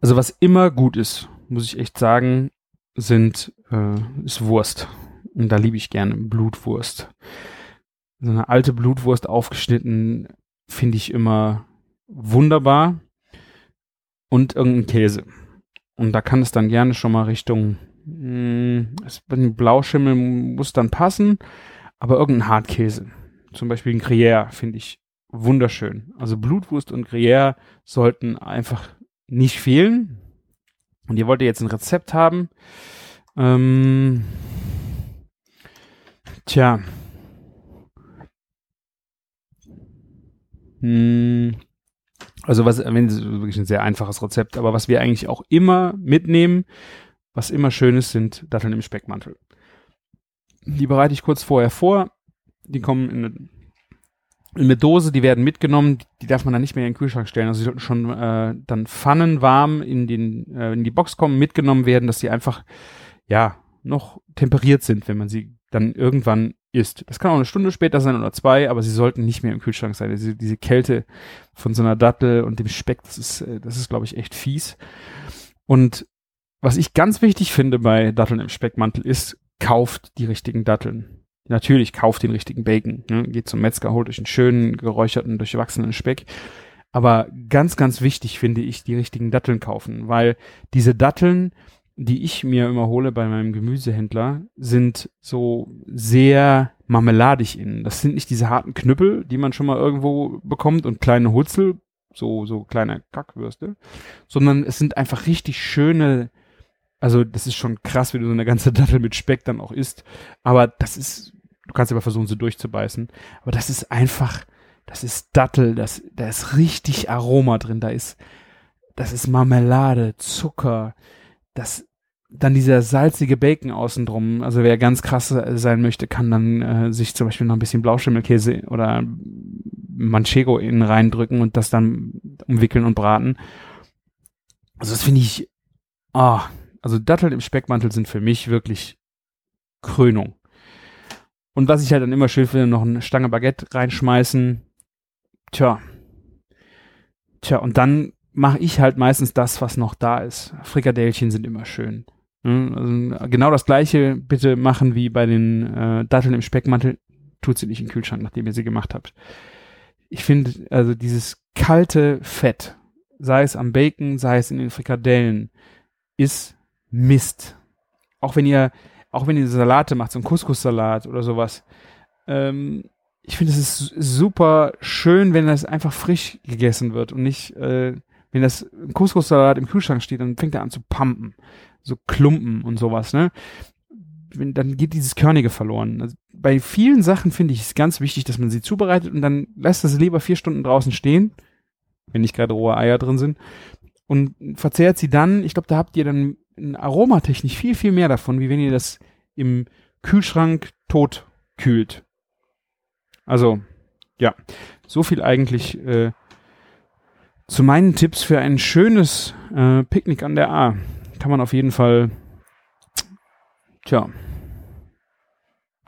Also was immer gut ist, muss ich echt sagen, sind äh, ist Wurst. Und da liebe ich gerne Blutwurst. So eine alte Blutwurst aufgeschnitten finde ich immer wunderbar. Und irgendein Käse. Und da kann es dann gerne schon mal Richtung mh, hm, Blauschimmel muss dann passen, aber irgendein Hartkäse. Zum Beispiel ein Gruyère finde ich wunderschön. Also Blutwurst und Gruyère sollten einfach nicht fehlen. Und ihr wollt jetzt ein Rezept haben. Ähm, tja. Hm. Also was, wenn wirklich ein sehr einfaches Rezept, aber was wir eigentlich auch immer mitnehmen, was immer schön ist, sind Datteln im Speckmantel. Die bereite ich kurz vorher vor. Die kommen in eine eine Dose, die werden mitgenommen, die darf man dann nicht mehr in den Kühlschrank stellen. Also sie sollten schon äh, dann pfannenwarm in, den, äh, in die Box kommen, mitgenommen werden, dass sie einfach, ja, noch temperiert sind, wenn man sie dann irgendwann isst. Das kann auch eine Stunde später sein oder zwei, aber sie sollten nicht mehr im Kühlschrank sein. Diese, diese Kälte von so einer Dattel und dem Speck, das ist, äh, das ist, glaube ich, echt fies. Und was ich ganz wichtig finde bei Datteln im Speckmantel ist, kauft die richtigen Datteln natürlich kauft den richtigen Bacon. Ne? Geht zum Metzger, holt euch einen schönen, geräucherten, durchwachsenen Speck. Aber ganz, ganz wichtig finde ich, die richtigen Datteln kaufen, weil diese Datteln, die ich mir immer hole bei meinem Gemüsehändler, sind so sehr marmeladig innen. Das sind nicht diese harten Knüppel, die man schon mal irgendwo bekommt und kleine Hutzel, so, so kleine Kackwürste, sondern es sind einfach richtig schöne, also das ist schon krass, wie du so eine ganze Dattel mit Speck dann auch isst, aber das ist Du kannst aber versuchen, sie durchzubeißen. Aber das ist einfach, das ist Dattel, das, da ist richtig Aroma drin. Da ist, das ist Marmelade, Zucker, das, dann dieser salzige Bacon außen drum. Also wer ganz krass sein möchte, kann dann äh, sich zum Beispiel noch ein bisschen Blauschimmelkäse oder Manchego innen reindrücken und das dann umwickeln und braten. Also das finde ich, ah, oh, also Datteln im Speckmantel sind für mich wirklich Krönung. Und was ich halt dann immer schön finde, noch eine Stange Baguette reinschmeißen. Tja. Tja, und dann mache ich halt meistens das, was noch da ist. Frikadellchen sind immer schön. Also genau das gleiche bitte machen wie bei den äh, Datteln im Speckmantel. Tut sie nicht in den Kühlschrank, nachdem ihr sie gemacht habt. Ich finde, also dieses kalte Fett sei es am Bacon, sei es in den Frikadellen, ist Mist. Auch wenn ihr, auch wenn ihr Salate macht, so einen Couscous-Salat oder sowas, ähm, ich finde, es ist super schön, wenn das einfach frisch gegessen wird und nicht, äh, wenn das Couscous-Salat im Kühlschrank steht, dann fängt er an zu pumpen. So Klumpen und sowas, ne? Wenn, dann geht dieses Körnige verloren. Also bei vielen Sachen finde ich es ganz wichtig, dass man sie zubereitet und dann lässt das lieber vier Stunden draußen stehen, wenn nicht gerade rohe Eier drin sind, und verzehrt sie dann. Ich glaube, da habt ihr dann aromatechnisch viel, viel mehr davon, wie wenn ihr das im Kühlschrank tot kühlt. Also, ja, so viel eigentlich äh, zu meinen Tipps für ein schönes äh, Picknick an der A. Kann man auf jeden Fall, tja,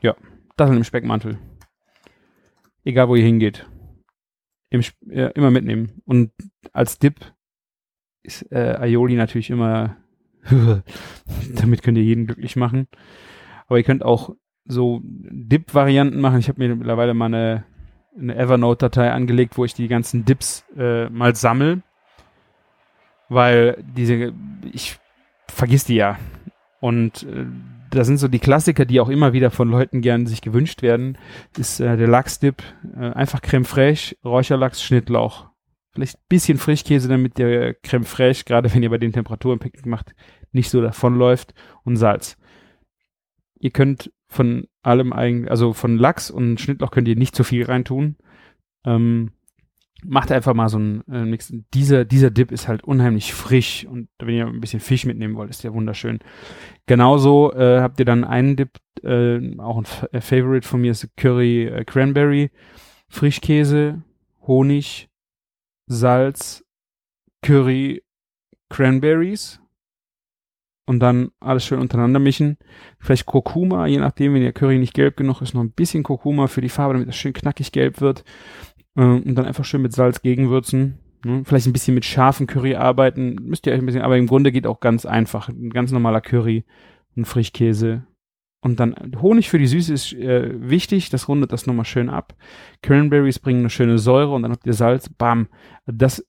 ja, Datteln im Speckmantel. Egal, wo ihr hingeht. Im, äh, immer mitnehmen. Und als Dip ist äh, Aioli natürlich immer, damit könnt ihr jeden glücklich machen. Aber ihr könnt auch so Dip-Varianten machen. Ich habe mir mittlerweile mal eine, eine Evernote-Datei angelegt, wo ich die ganzen Dips äh, mal sammel. Weil diese, ich vergiss die ja. Und äh, da sind so die Klassiker, die auch immer wieder von Leuten gern sich gewünscht werden, ist äh, der Lachsdip, äh, einfach Creme fraiche, Räucherlachs, Schnittlauch. Vielleicht ein bisschen Frischkäse, damit der Creme fraiche, gerade wenn ihr bei den Temperaturen Picknick macht, nicht so davonläuft und Salz. Ihr könnt von allem eigentlich, also von Lachs und Schnittlauch könnt ihr nicht zu viel reintun. Ähm, macht einfach mal so ein äh, Mix. Dieser, dieser Dip ist halt unheimlich frisch und wenn ihr ein bisschen Fisch mitnehmen wollt, ist der wunderschön. Genauso äh, habt ihr dann einen Dip, äh, auch ein F äh, Favorite von mir ist Curry äh, Cranberry, Frischkäse, Honig, Salz, Curry, Cranberries und dann alles schön untereinander mischen. Vielleicht Kurkuma, je nachdem, wenn der Curry nicht gelb genug ist, noch ein bisschen Kurkuma für die Farbe, damit das schön knackig gelb wird. Äh, und dann einfach schön mit Salz gegenwürzen. Ne? Vielleicht ein bisschen mit scharfen Curry arbeiten. Müsst ihr euch ein bisschen, aber im Grunde geht auch ganz einfach. Ein ganz normaler Curry, ein Frischkäse. Und dann Honig für die Süße ist äh, wichtig, das rundet das nochmal schön ab. Cranberries bringen eine schöne Säure und dann habt ihr Salz, bam. Das,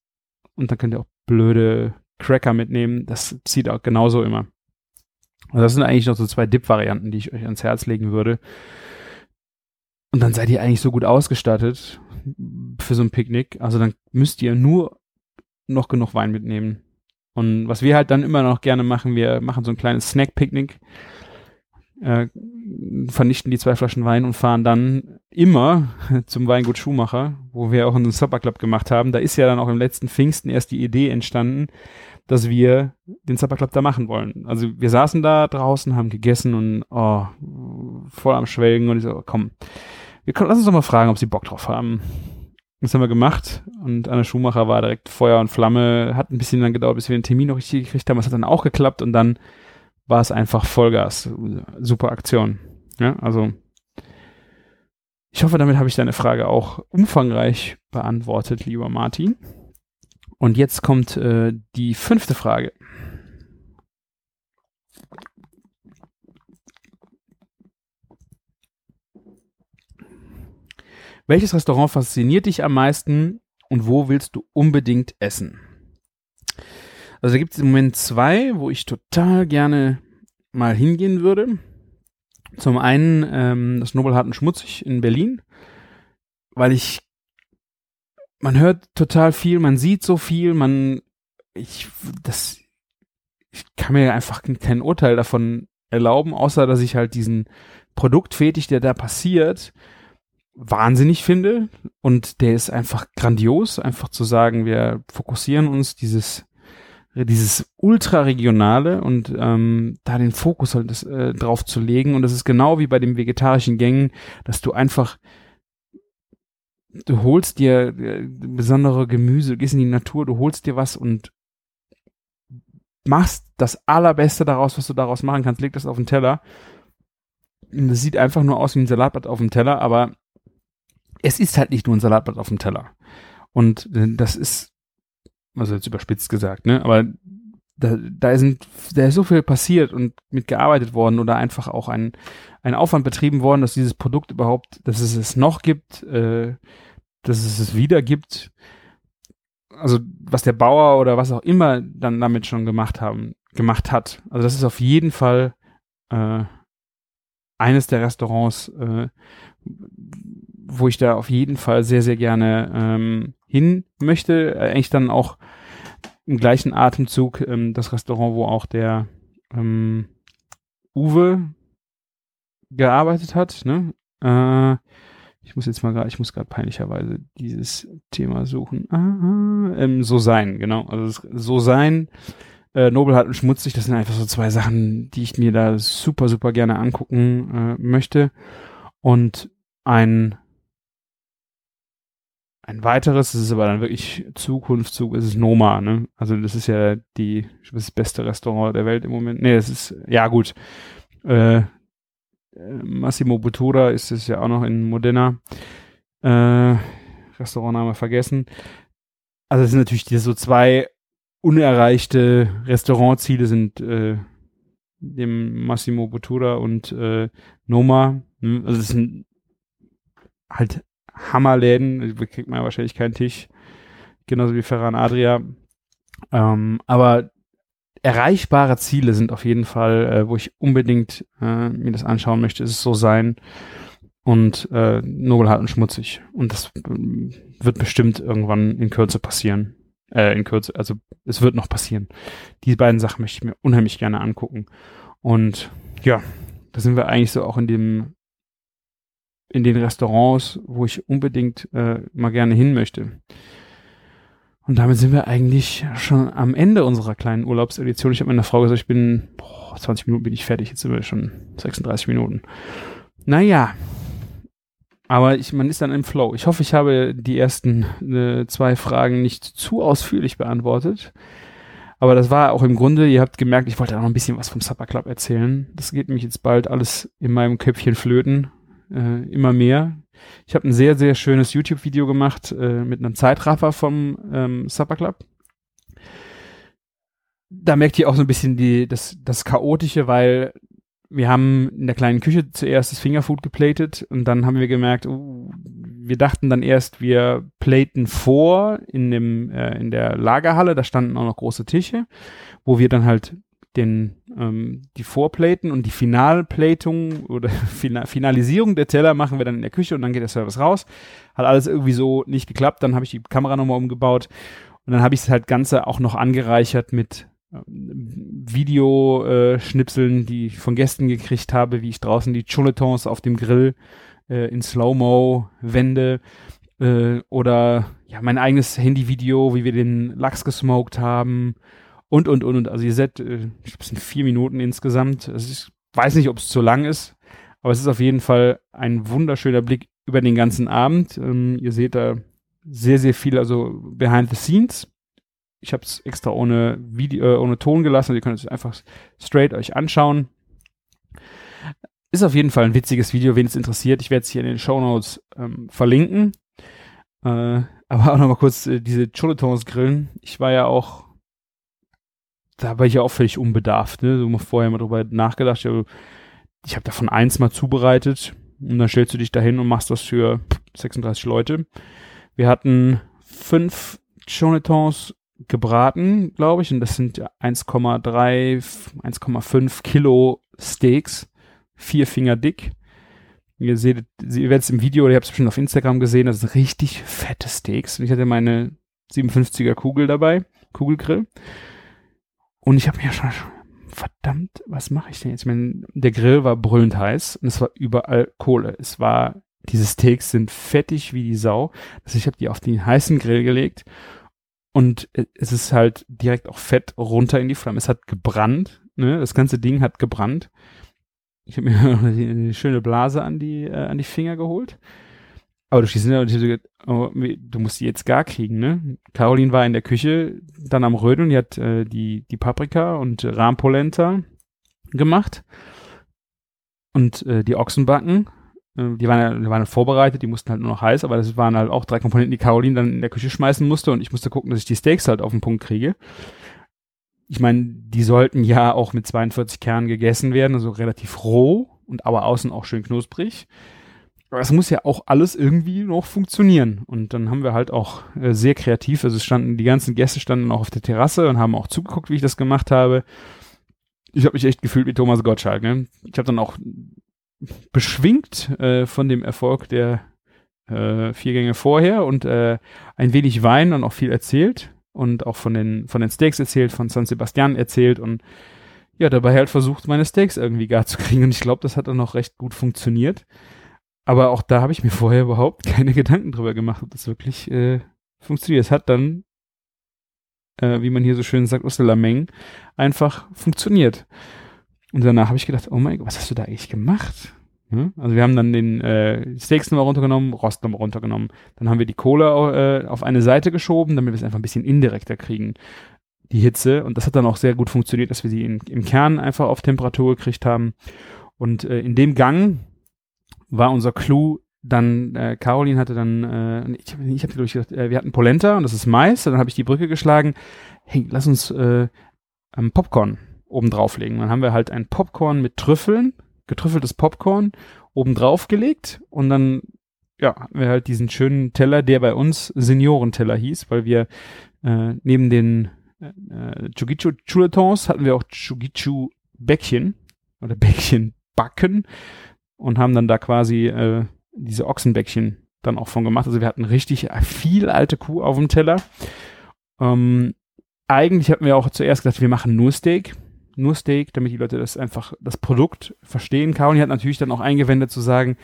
und dann könnt ihr auch blöde Cracker mitnehmen. Das zieht auch genauso immer. Also das sind eigentlich noch so zwei Dip-Varianten, die ich euch ans Herz legen würde. Und dann seid ihr eigentlich so gut ausgestattet für so ein Picknick. Also dann müsst ihr nur noch genug Wein mitnehmen. Und was wir halt dann immer noch gerne machen, wir machen so ein kleines Snack-Picknick, äh, vernichten die zwei Flaschen Wein und fahren dann immer zum Weingut Schumacher, wo wir auch einen Supper Club gemacht haben. Da ist ja dann auch im letzten Pfingsten erst die Idee entstanden, dass wir den Supper Club da machen wollen. Also wir saßen da draußen, haben gegessen und oh, voll am Schwelgen und ich so, komm, wir können, lass uns doch mal fragen, ob sie Bock drauf haben. Das haben wir gemacht und Anne Schumacher war direkt Feuer und Flamme. Hat ein bisschen lang gedauert, bis wir den Termin noch richtig gekriegt haben. Es hat dann auch geklappt und dann war es einfach Vollgas. Super Aktion. Ja, also ich hoffe, damit habe ich deine Frage auch umfangreich beantwortet, lieber Martin. Und jetzt kommt äh, die fünfte Frage. Welches Restaurant fasziniert dich am meisten und wo willst du unbedingt essen? Also da gibt es im Moment zwei, wo ich total gerne mal hingehen würde. Zum einen ähm, das Nobelhart und Schmutzig in Berlin, weil ich man hört total viel, man sieht so viel, man ich das ich kann mir einfach kein Urteil davon erlauben, außer dass ich halt diesen Produktfetisch, der da passiert, wahnsinnig finde. Und der ist einfach grandios, einfach zu sagen, wir fokussieren uns dieses dieses ultra-regionale und ähm, da den Fokus halt das, äh, drauf zu legen. Und das ist genau wie bei den vegetarischen Gängen, dass du einfach du holst dir äh, besondere Gemüse, gehst in die Natur, du holst dir was und machst das allerbeste daraus, was du daraus machen kannst, leg das auf den Teller. Und das sieht einfach nur aus wie ein Salatblatt auf dem Teller, aber es ist halt nicht nur ein Salatblatt auf dem Teller. Und äh, das ist, also jetzt überspitzt gesagt, ne, aber da, da, sind, da ist so viel passiert und mitgearbeitet worden oder einfach auch ein, ein Aufwand betrieben worden, dass dieses Produkt überhaupt, dass es es noch gibt, äh, dass es es wieder gibt. also was der Bauer oder was auch immer dann damit schon gemacht haben, gemacht hat. Also das ist auf jeden Fall äh, eines der Restaurants, äh, wo ich da auf jeden Fall sehr, sehr gerne ähm, hin möchte. Äh, eigentlich dann auch im gleichen Atemzug ähm, das Restaurant, wo auch der ähm, Uwe gearbeitet hat. Ne? Äh, ich muss jetzt mal gerade, ich muss gerade peinlicherweise dieses Thema suchen. Ah, ähm, so sein, genau. Also so sein, äh, Nobelhart und schmutzig, das sind einfach so zwei Sachen, die ich mir da super, super gerne angucken äh, möchte. Und ein ein weiteres, das ist aber dann wirklich Zukunftszug, ist es Noma, ne? Also das ist ja die das beste Restaurant der Welt im Moment. Nee, das ist, ja gut. Äh, Massimo Bottura ist es ja auch noch in Modena. Äh, Restaurantname vergessen. Also es sind natürlich diese so zwei unerreichte Restaurantziele sind äh, dem Massimo Bottura und äh, Noma. Ne? Also es sind halt Hammerläden, da kriegt man ja wahrscheinlich keinen Tisch, genauso wie Ferran Adria. Ähm, aber erreichbare Ziele sind auf jeden Fall, äh, wo ich unbedingt äh, mir das anschauen möchte, ist es so sein und äh, nobelhart und schmutzig. Und das äh, wird bestimmt irgendwann in Kürze passieren. Äh, in Kürze, also es wird noch passieren. Die beiden Sachen möchte ich mir unheimlich gerne angucken. Und ja, da sind wir eigentlich so auch in dem in den Restaurants, wo ich unbedingt äh, mal gerne hin möchte. Und damit sind wir eigentlich schon am Ende unserer kleinen Urlaubsedition. Ich habe meiner Frau gesagt, ich bin, boah, 20 Minuten bin ich fertig, jetzt sind wir schon 36 Minuten. Naja, aber ich, man ist dann im Flow. Ich hoffe, ich habe die ersten äh, zwei Fragen nicht zu ausführlich beantwortet. Aber das war auch im Grunde, ihr habt gemerkt, ich wollte auch noch ein bisschen was vom Supper Club erzählen. Das geht nämlich jetzt bald alles in meinem Köpfchen flöten äh, immer mehr. Ich habe ein sehr, sehr schönes YouTube-Video gemacht äh, mit einem Zeitraffer vom ähm, Supper Club. Da merkt ihr auch so ein bisschen die, das, das Chaotische, weil wir haben in der kleinen Küche zuerst das Fingerfood geplatet und dann haben wir gemerkt, uh, wir dachten dann erst, wir platen vor in dem äh, in der Lagerhalle, da standen auch noch große Tische, wo wir dann halt den, ähm, die Vorplaten und die Finalplatung oder Finalisierung der Teller machen wir dann in der Küche und dann geht der Service raus. Hat alles irgendwie so nicht geklappt. Dann habe ich die Kamera nochmal umgebaut und dann habe ich es halt Ganze auch noch angereichert mit ähm, Videoschnipseln, äh, die ich von Gästen gekriegt habe, wie ich draußen die Chuletons auf dem Grill äh, in Slow-Mo wende äh, oder ja, mein eigenes Handyvideo, wie wir den Lachs gesmoked haben und, und, und, und. Also ihr seht, äh, ich glaube, es sind vier Minuten insgesamt. Also ich weiß nicht, ob es zu lang ist, aber es ist auf jeden Fall ein wunderschöner Blick über den ganzen Abend. Ähm, ihr seht da sehr, sehr viel, also behind the scenes. Ich habe es extra ohne Video, äh, ohne Ton gelassen. Also ihr könnt es einfach straight euch anschauen. Ist auf jeden Fall ein witziges Video, wen es interessiert. Ich werde es hier in den Show Notes ähm, verlinken. Äh, aber auch nochmal kurz äh, diese Choletons grillen. Ich war ja auch da war ich ja auch völlig unbedarft, ne? So mal vorher mal drüber nachgedacht. Ich, habe davon eins mal zubereitet und dann stellst du dich dahin und machst das für 36 Leute. Wir hatten fünf Chonetons gebraten, glaube ich, und das sind 1,3, 1,5 Kilo Steaks, vier Finger dick. Ihr seht, ihr werdet es im Video, ihr habt es bestimmt auf Instagram gesehen, das sind richtig fette Steaks. Und ich hatte meine 57er Kugel dabei, Kugelgrill. Und ich habe mir schon, verdammt, was mache ich denn jetzt? Ich meine, der Grill war brüllend heiß und es war überall Kohle. Es war, diese Steaks sind fettig wie die Sau. Also ich habe die auf den heißen Grill gelegt und es ist halt direkt auch Fett runter in die Flamme. Es hat gebrannt, ne? Das ganze Ding hat gebrannt. Ich habe mir eine schöne Blase an die, äh, an die Finger geholt. Aber du und ich so, oh, du musst die jetzt gar kriegen, ne? Caroline war in der Küche dann am Rödeln, die hat äh, die, die Paprika und Rahmpolenta gemacht und äh, die Ochsenbacken. Äh, die, waren, die waren vorbereitet, die mussten halt nur noch heiß, aber das waren halt auch drei Komponenten, die Caroline dann in der Küche schmeißen musste und ich musste gucken, dass ich die Steaks halt auf den Punkt kriege. Ich meine, die sollten ja auch mit 42 Kernen gegessen werden, also relativ roh und aber außen auch schön knusprig. Es muss ja auch alles irgendwie noch funktionieren. Und dann haben wir halt auch äh, sehr kreativ, also standen, die ganzen Gäste standen auch auf der Terrasse und haben auch zugeguckt, wie ich das gemacht habe. Ich habe mich echt gefühlt wie Thomas Gottschalk. Ne? Ich habe dann auch beschwingt äh, von dem Erfolg der äh, vier Gänge vorher und äh, ein wenig Wein und auch viel erzählt und auch von den von den Steaks erzählt, von San Sebastian erzählt und ja, dabei halt versucht, meine Steaks irgendwie gar zu kriegen. Und ich glaube, das hat dann noch recht gut funktioniert. Aber auch da habe ich mir vorher überhaupt keine Gedanken drüber gemacht, ob das wirklich äh, funktioniert. Es hat dann, äh, wie man hier so schön sagt, aus der Lameng, einfach funktioniert. Und danach habe ich gedacht, oh mein Gott, was hast du da eigentlich gemacht? Ja, also wir haben dann den äh, Steaks nochmal runtergenommen, Rost nochmal runtergenommen. Dann haben wir die Cola äh, auf eine Seite geschoben, damit wir es einfach ein bisschen indirekter kriegen, die Hitze. Und das hat dann auch sehr gut funktioniert, dass wir sie in, im Kern einfach auf Temperatur gekriegt haben. Und äh, in dem Gang, war unser Clou dann, äh, Caroline hatte dann, äh, ich habe ich hab durchgedacht, äh, wir hatten Polenta und das ist Mais, dann habe ich die Brücke geschlagen, hey, lass uns äh, Popcorn oben drauflegen. Dann haben wir halt ein Popcorn mit Trüffeln, getrüffeltes Popcorn oben drauf gelegt und dann ja, haben wir halt diesen schönen Teller, der bei uns Seniorenteller hieß, weil wir äh, neben den äh, Chugichu Chuletons hatten wir auch Chugichu Bäckchen oder Bäckchen backen und haben dann da quasi äh, diese Ochsenbäckchen dann auch von gemacht. Also wir hatten richtig viel alte Kuh auf dem Teller. Ähm, eigentlich hatten wir auch zuerst gedacht, wir machen nur Steak. Nur Steak, damit die Leute das einfach, das Produkt verstehen. Caroline hat natürlich dann auch eingewendet zu sagen,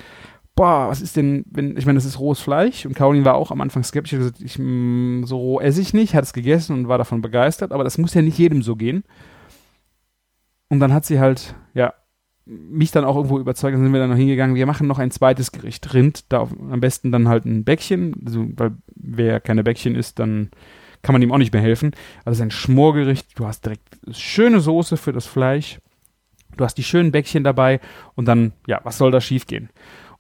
boah, was ist denn, wenn, ich meine, das ist rohes Fleisch und Caroline war auch am Anfang skeptisch, gesagt, ich, mm, so roh esse ich nicht, hat es gegessen und war davon begeistert, aber das muss ja nicht jedem so gehen. Und dann hat sie halt, ja, mich dann auch irgendwo überzeugt, dann sind wir dann noch hingegangen, wir machen noch ein zweites Gericht, Rind, da auf, am besten dann halt ein Bäckchen, also, weil wer keine Bäckchen isst, dann kann man ihm auch nicht mehr helfen. Also ein Schmorgericht, du hast direkt schöne Soße für das Fleisch, du hast die schönen Bäckchen dabei und dann, ja, was soll da schiefgehen?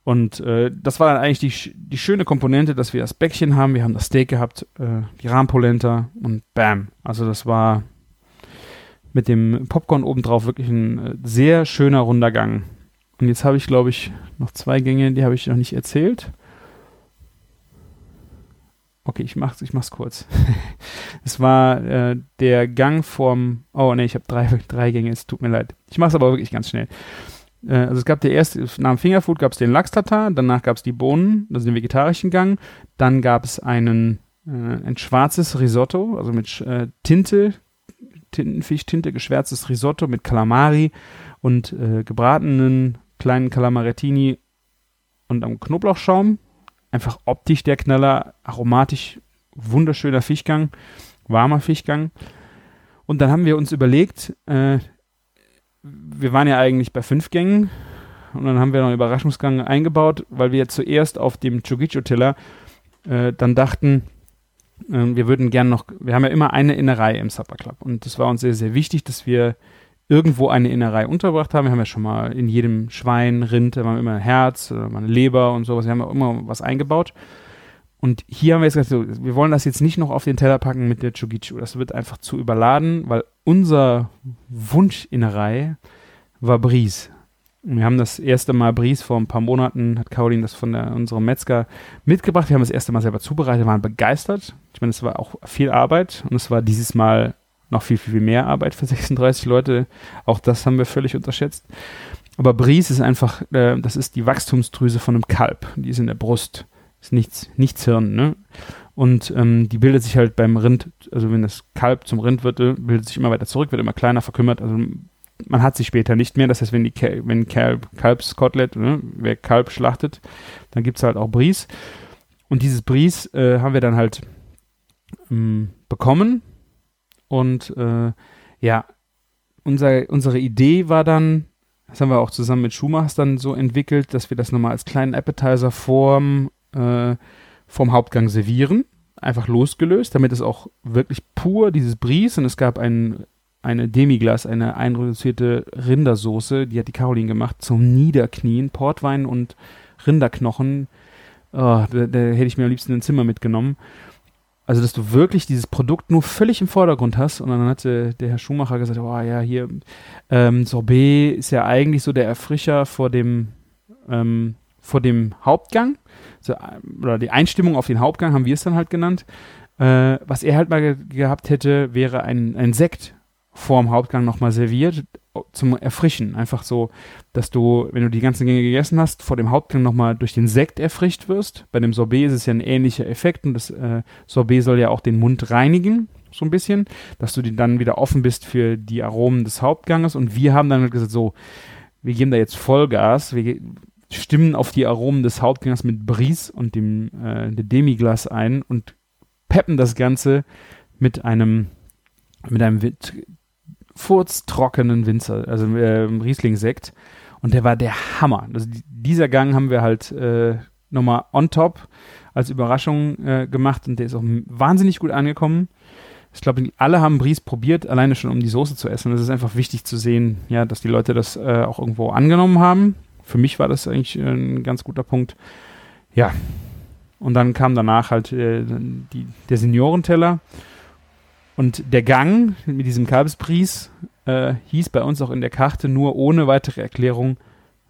Und äh, das war dann eigentlich die, die schöne Komponente, dass wir das Bäckchen haben, wir haben das Steak gehabt, äh, die Rahmpolenta und bam. Also das war mit dem Popcorn obendrauf wirklich ein äh, sehr schöner runder Gang. Und jetzt habe ich, glaube ich, noch zwei Gänge, die habe ich noch nicht erzählt. Okay, ich mach's, ich mach's kurz. es war äh, der Gang vom. Oh ne, ich habe drei, drei Gänge, es tut mir leid. Ich mach's aber wirklich ganz schnell. Äh, also es gab der erste, nach dem Fingerfood gab es den Lachs-Tatar, danach gab es die Bohnen, also den vegetarischen Gang. Dann gab es einen äh, ein schwarzes Risotto, also mit äh, Tinte, Tintenfischtinte, geschwärztes Risotto mit Calamari und äh, gebratenen kleinen Calamarettini und am Knoblauchschaum. Einfach optisch der Knaller, aromatisch, wunderschöner Fischgang, warmer Fischgang. Und dann haben wir uns überlegt, äh, wir waren ja eigentlich bei fünf Gängen und dann haben wir noch einen Überraschungsgang eingebaut, weil wir zuerst auf dem Chugicho-Teller äh, dann dachten, ähm, wir würden gern noch, wir haben ja immer eine Innerei im Supper Club und das war uns sehr, sehr wichtig, dass wir irgendwo eine Innerei untergebracht haben. Wir haben ja schon mal in jedem Schwein, Rind, da immer ein Herz, mal eine Leber und sowas. Wir haben ja immer was eingebaut. Und hier haben wir jetzt gesagt, wir wollen das jetzt nicht noch auf den Teller packen mit der Chugichu. Das wird einfach zu überladen, weil unser Wunsch-Innerei war Bries. Wir haben das erste Mal Bries vor ein paar Monaten, hat Caroline das von der, unserem Metzger mitgebracht. Wir haben das erste Mal selber zubereitet, waren begeistert. Ich meine, es war auch viel Arbeit und es war dieses Mal noch viel, viel, viel mehr Arbeit für 36 Leute. Auch das haben wir völlig unterschätzt. Aber Bries ist einfach, äh, das ist die Wachstumsdrüse von einem Kalb. Die ist in der Brust. Ist nichts, nichts Hirn, ne? Und ähm, die bildet sich halt beim Rind, also wenn das Kalb zum Rind wird, bildet sich immer weiter zurück, wird immer kleiner, verkümmert. Also man hat sie später nicht mehr. Das heißt, wenn die wenn Kalb, Kalbskotelett, ne, wer Kalb schlachtet, dann gibt es halt auch Bries. Und dieses Bries äh, haben wir dann halt ähm, bekommen. Und äh, ja, unser, unsere Idee war dann, das haben wir auch zusammen mit Schumachs dann so entwickelt, dass wir das nochmal als kleinen Appetizer vorm, äh, vom Hauptgang servieren. Einfach losgelöst, damit es auch wirklich pur dieses Bries und es gab einen eine Demiglas, eine einreduzierte Rindersoße, die hat die Caroline gemacht, zum Niederknien, Portwein und Rinderknochen. Oh, da, da hätte ich mir am liebsten ein Zimmer mitgenommen. Also, dass du wirklich dieses Produkt nur völlig im Vordergrund hast. Und dann hatte der Herr Schumacher gesagt, oh ja, hier, ähm, Sorbet ist ja eigentlich so der Erfrischer vor dem, ähm, vor dem Hauptgang, so, oder die Einstimmung auf den Hauptgang haben wir es dann halt genannt. Äh, was er halt mal ge gehabt hätte, wäre ein, ein Sekt vorm Hauptgang nochmal serviert zum Erfrischen. Einfach so, dass du, wenn du die ganzen Gänge gegessen hast, vor dem Hauptgang nochmal durch den Sekt erfrischt wirst. Bei dem Sorbet ist es ja ein ähnlicher Effekt und das äh, Sorbet soll ja auch den Mund reinigen, so ein bisschen, dass du dann wieder offen bist für die Aromen des Hauptganges. Und wir haben dann halt gesagt, so, wir geben da jetzt Vollgas, wir stimmen auf die Aromen des Hauptganges mit Bries und dem äh, Demiglas ein und peppen das Ganze mit einem mit einem furztrockenen Winzer, also äh, Riesling-Sekt. Und der war der Hammer. Also dieser Gang haben wir halt äh, nochmal on top als Überraschung äh, gemacht und der ist auch wahnsinnig gut angekommen. Ich glaube, alle haben Bries probiert, alleine schon um die Soße zu essen. Es ist einfach wichtig zu sehen, ja, dass die Leute das äh, auch irgendwo angenommen haben. Für mich war das eigentlich äh, ein ganz guter Punkt. Ja. Und dann kam danach halt äh, die, der Seniorenteller. Und der Gang mit diesem Kalbspries äh, hieß bei uns auch in der Karte nur ohne weitere Erklärung,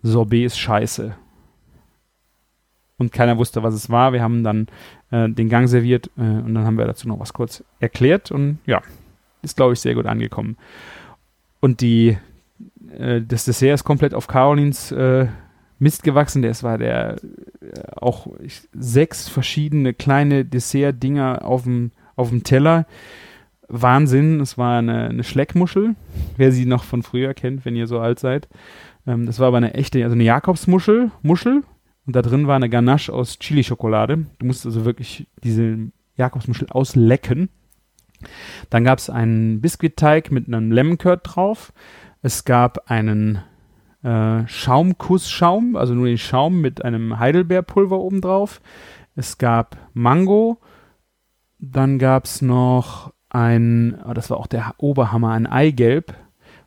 Sorbet ist scheiße. Und keiner wusste, was es war. Wir haben dann äh, den Gang serviert äh, und dann haben wir dazu noch was kurz erklärt und ja, ist glaube ich sehr gut angekommen. Und die, äh, das Dessert ist komplett auf Carolins äh, Mist gewachsen. Das war der äh, auch ich, sechs verschiedene kleine Dessert-Dinger auf dem Teller Wahnsinn. Es war eine, eine Schleckmuschel, wer sie noch von früher kennt, wenn ihr so alt seid. Ähm, das war aber eine echte, also eine Jakobsmuschel, Muschel. Und da drin war eine Ganache aus Chili-Schokolade. Du musst also wirklich diese Jakobsmuschel auslecken. Dann gab es einen Biskuitteig mit einem Lemon Curd drauf. Es gab einen äh, Schaumkussschaum, also nur den Schaum mit einem Heidelbeerpulver oben drauf. Es gab Mango. Dann gab es noch ein, oh, das war auch der Oberhammer, ein Eigelb,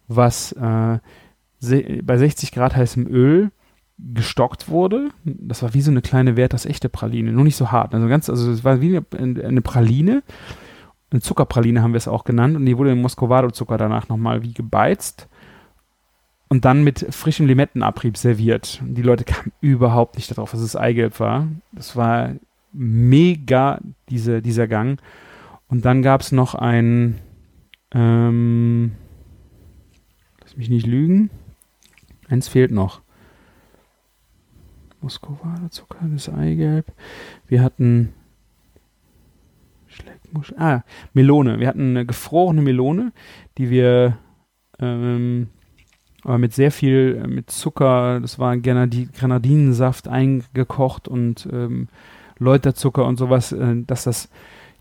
was äh, bei 60 Grad heißem Öl gestockt wurde. Das war wie so eine kleine Werthers echte Praline, nur nicht so hart. Also ganz, also es war wie eine, eine Praline, eine Zuckerpraline haben wir es auch genannt und die wurde im Muscovado-Zucker danach nochmal wie gebeizt und dann mit frischem Limettenabrieb serviert. Und die Leute kamen überhaupt nicht darauf, dass es Eigelb war. Das war mega, diese, dieser Gang. Und dann gab es noch ein, ähm, lass mich nicht lügen, eins fehlt noch. Muscovado Zucker, das Eigelb. Wir hatten Schleckmuschel, ah, Melone. Wir hatten eine gefrorene Melone, die wir ähm, aber mit sehr viel, mit Zucker, das war Grenadi Grenadinensaft eingekocht und ähm, Läuterzucker und sowas, äh, dass das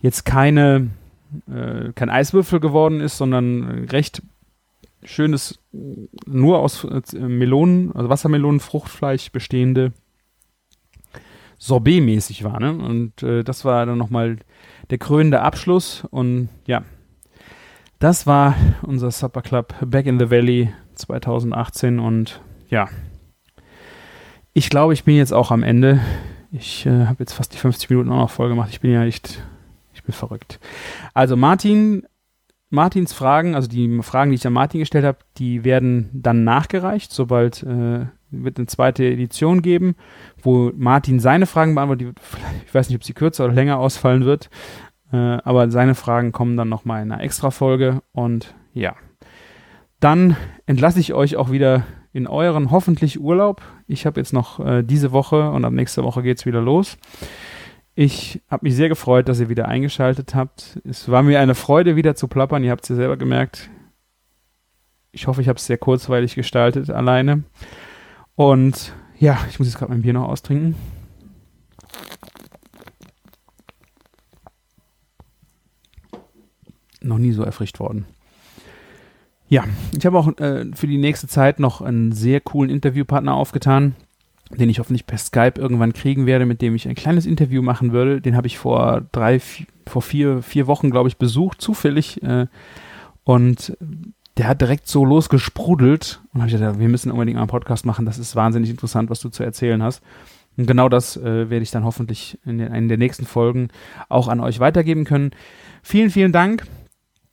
jetzt keine, äh, kein Eiswürfel geworden ist, sondern recht schönes, nur aus äh, Melonen, also Wassermelonen, Fruchtfleisch bestehende Sorbet-mäßig war. Ne? Und äh, das war dann nochmal der krönende Abschluss. Und ja, das war unser Supper Club Back in the Valley 2018. Und ja, ich glaube, ich bin jetzt auch am Ende. Ich äh, habe jetzt fast die 50 Minuten auch noch voll gemacht. Ich bin ja echt ich bin verrückt. Also Martin, Martins Fragen, also die Fragen, die ich an Martin gestellt habe, die werden dann nachgereicht, sobald äh, wird eine zweite Edition geben, wo Martin seine Fragen beantwortet. Ich weiß nicht, ob sie kürzer oder länger ausfallen wird, äh, aber seine Fragen kommen dann nochmal in einer Extra-Folge und ja. Dann entlasse ich euch auch wieder in euren hoffentlich Urlaub. Ich habe jetzt noch äh, diese Woche und ab nächster Woche geht es wieder los. Ich habe mich sehr gefreut, dass ihr wieder eingeschaltet habt. Es war mir eine Freude, wieder zu plappern. Ihr habt es ja selber gemerkt. Ich hoffe, ich habe es sehr kurzweilig gestaltet, alleine. Und ja, ich muss jetzt gerade mein Bier noch austrinken. Noch nie so erfrischt worden. Ja, ich habe auch äh, für die nächste Zeit noch einen sehr coolen Interviewpartner aufgetan den ich hoffentlich per Skype irgendwann kriegen werde, mit dem ich ein kleines Interview machen würde. Den habe ich vor drei, vier, vor vier, vier Wochen, glaube ich, besucht, zufällig. Äh, und der hat direkt so losgesprudelt. Und habe ich gedacht, wir müssen unbedingt einen Podcast machen. Das ist wahnsinnig interessant, was du zu erzählen hast. Und genau das äh, werde ich dann hoffentlich in, den, der nächsten Folgen auch an euch weitergeben können. Vielen, vielen Dank.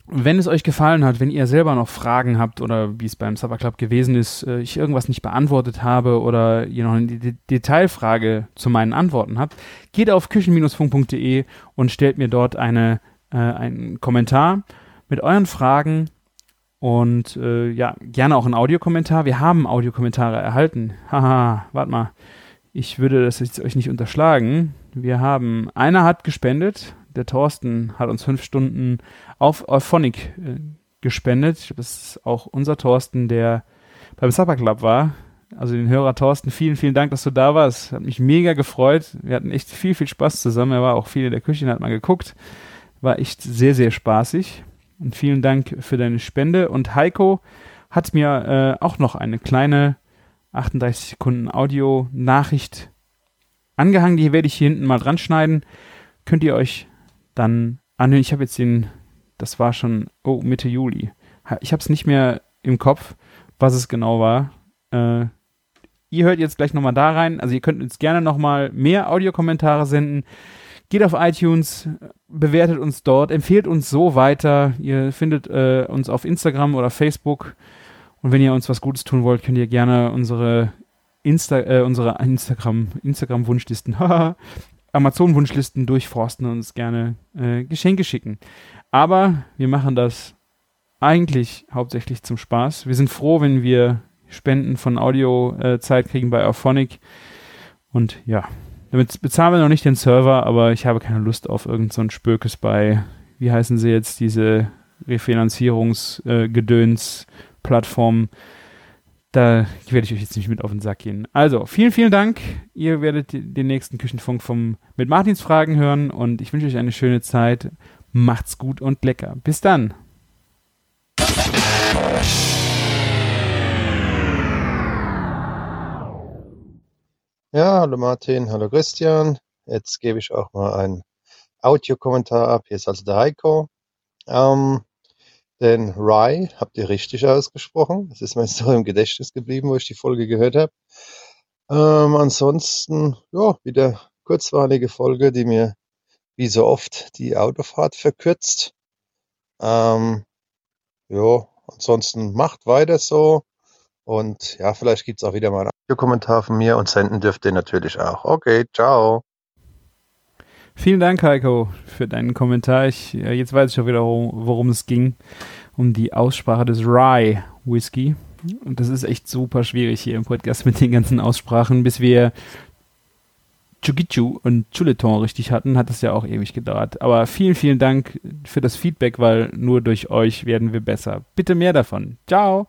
Wenn es euch gefallen hat, wenn ihr selber noch Fragen habt oder wie es beim Supper Club gewesen ist, äh, ich irgendwas nicht beantwortet habe oder ihr noch eine Detailfrage zu meinen Antworten habt, geht auf küchen-funk.de und stellt mir dort eine, äh, einen Kommentar mit euren Fragen und äh, ja, gerne auch einen Audiokommentar. Wir haben Audiokommentare erhalten. Haha, warte mal. Ich würde das jetzt euch nicht unterschlagen. Wir haben, einer hat gespendet, der Thorsten hat uns fünf Stunden auf Euphonic äh, gespendet. Das ist auch unser Thorsten, der beim Supper Club war. Also den Hörer Thorsten, vielen, vielen Dank, dass du da warst. Hat mich mega gefreut. Wir hatten echt viel, viel Spaß zusammen. Er war auch viel in der Küche hat mal geguckt. War echt sehr, sehr spaßig. Und vielen Dank für deine Spende. Und Heiko hat mir äh, auch noch eine kleine 38 Sekunden Audio-Nachricht angehangen. Die werde ich hier hinten mal dran schneiden. Könnt ihr euch dann anhören. Ich habe jetzt den, das war schon, oh, Mitte Juli. Ich habe es nicht mehr im Kopf, was es genau war. Äh, ihr hört jetzt gleich nochmal da rein. Also ihr könnt uns gerne nochmal mehr Audiokommentare senden. Geht auf iTunes, bewertet uns dort, empfehlt uns so weiter. Ihr findet äh, uns auf Instagram oder Facebook. Und wenn ihr uns was Gutes tun wollt, könnt ihr gerne unsere Insta, äh, unsere Instagram, Instagram-Wunschlisten Amazon-Wunschlisten durchforsten und uns gerne äh, Geschenke schicken. Aber wir machen das eigentlich hauptsächlich zum Spaß. Wir sind froh, wenn wir Spenden von Audio-Zeit äh, kriegen bei Auphonic. Und ja, damit bezahlen wir noch nicht den Server, aber ich habe keine Lust auf irgendein so Spökes bei, wie heißen sie jetzt, diese Refinanzierungsgedöns-Plattformen. Äh, da werde ich euch jetzt nicht mit auf den Sack gehen. Also, vielen, vielen Dank. Ihr werdet den nächsten Küchenfunk vom mit Martins Fragen hören und ich wünsche euch eine schöne Zeit. Macht's gut und lecker. Bis dann. Ja, hallo Martin, hallo Christian. Jetzt gebe ich auch mal einen Audiokommentar ab. Hier ist also der Heiko. Ähm, den Rye habt ihr richtig ausgesprochen. Das ist mir so im Gedächtnis geblieben, wo ich die Folge gehört habe. Ähm, ansonsten, ja, wieder kurzweilige Folge, die mir wie so oft die Autofahrt verkürzt. Ähm, ja, ansonsten macht weiter so. Und ja, vielleicht gibt's auch wieder mal einen Kommentar von mir und senden dürft ihr natürlich auch. Okay, ciao. Vielen Dank, Heiko, für deinen Kommentar. Ich, jetzt weiß ich schon wieder, worum es ging. Um die Aussprache des Rye Whisky. Und das ist echt super schwierig hier im Podcast mit den ganzen Aussprachen. Bis wir Chugichu und Chuleton richtig hatten, hat es ja auch ewig gedauert. Aber vielen, vielen Dank für das Feedback, weil nur durch euch werden wir besser. Bitte mehr davon. Ciao!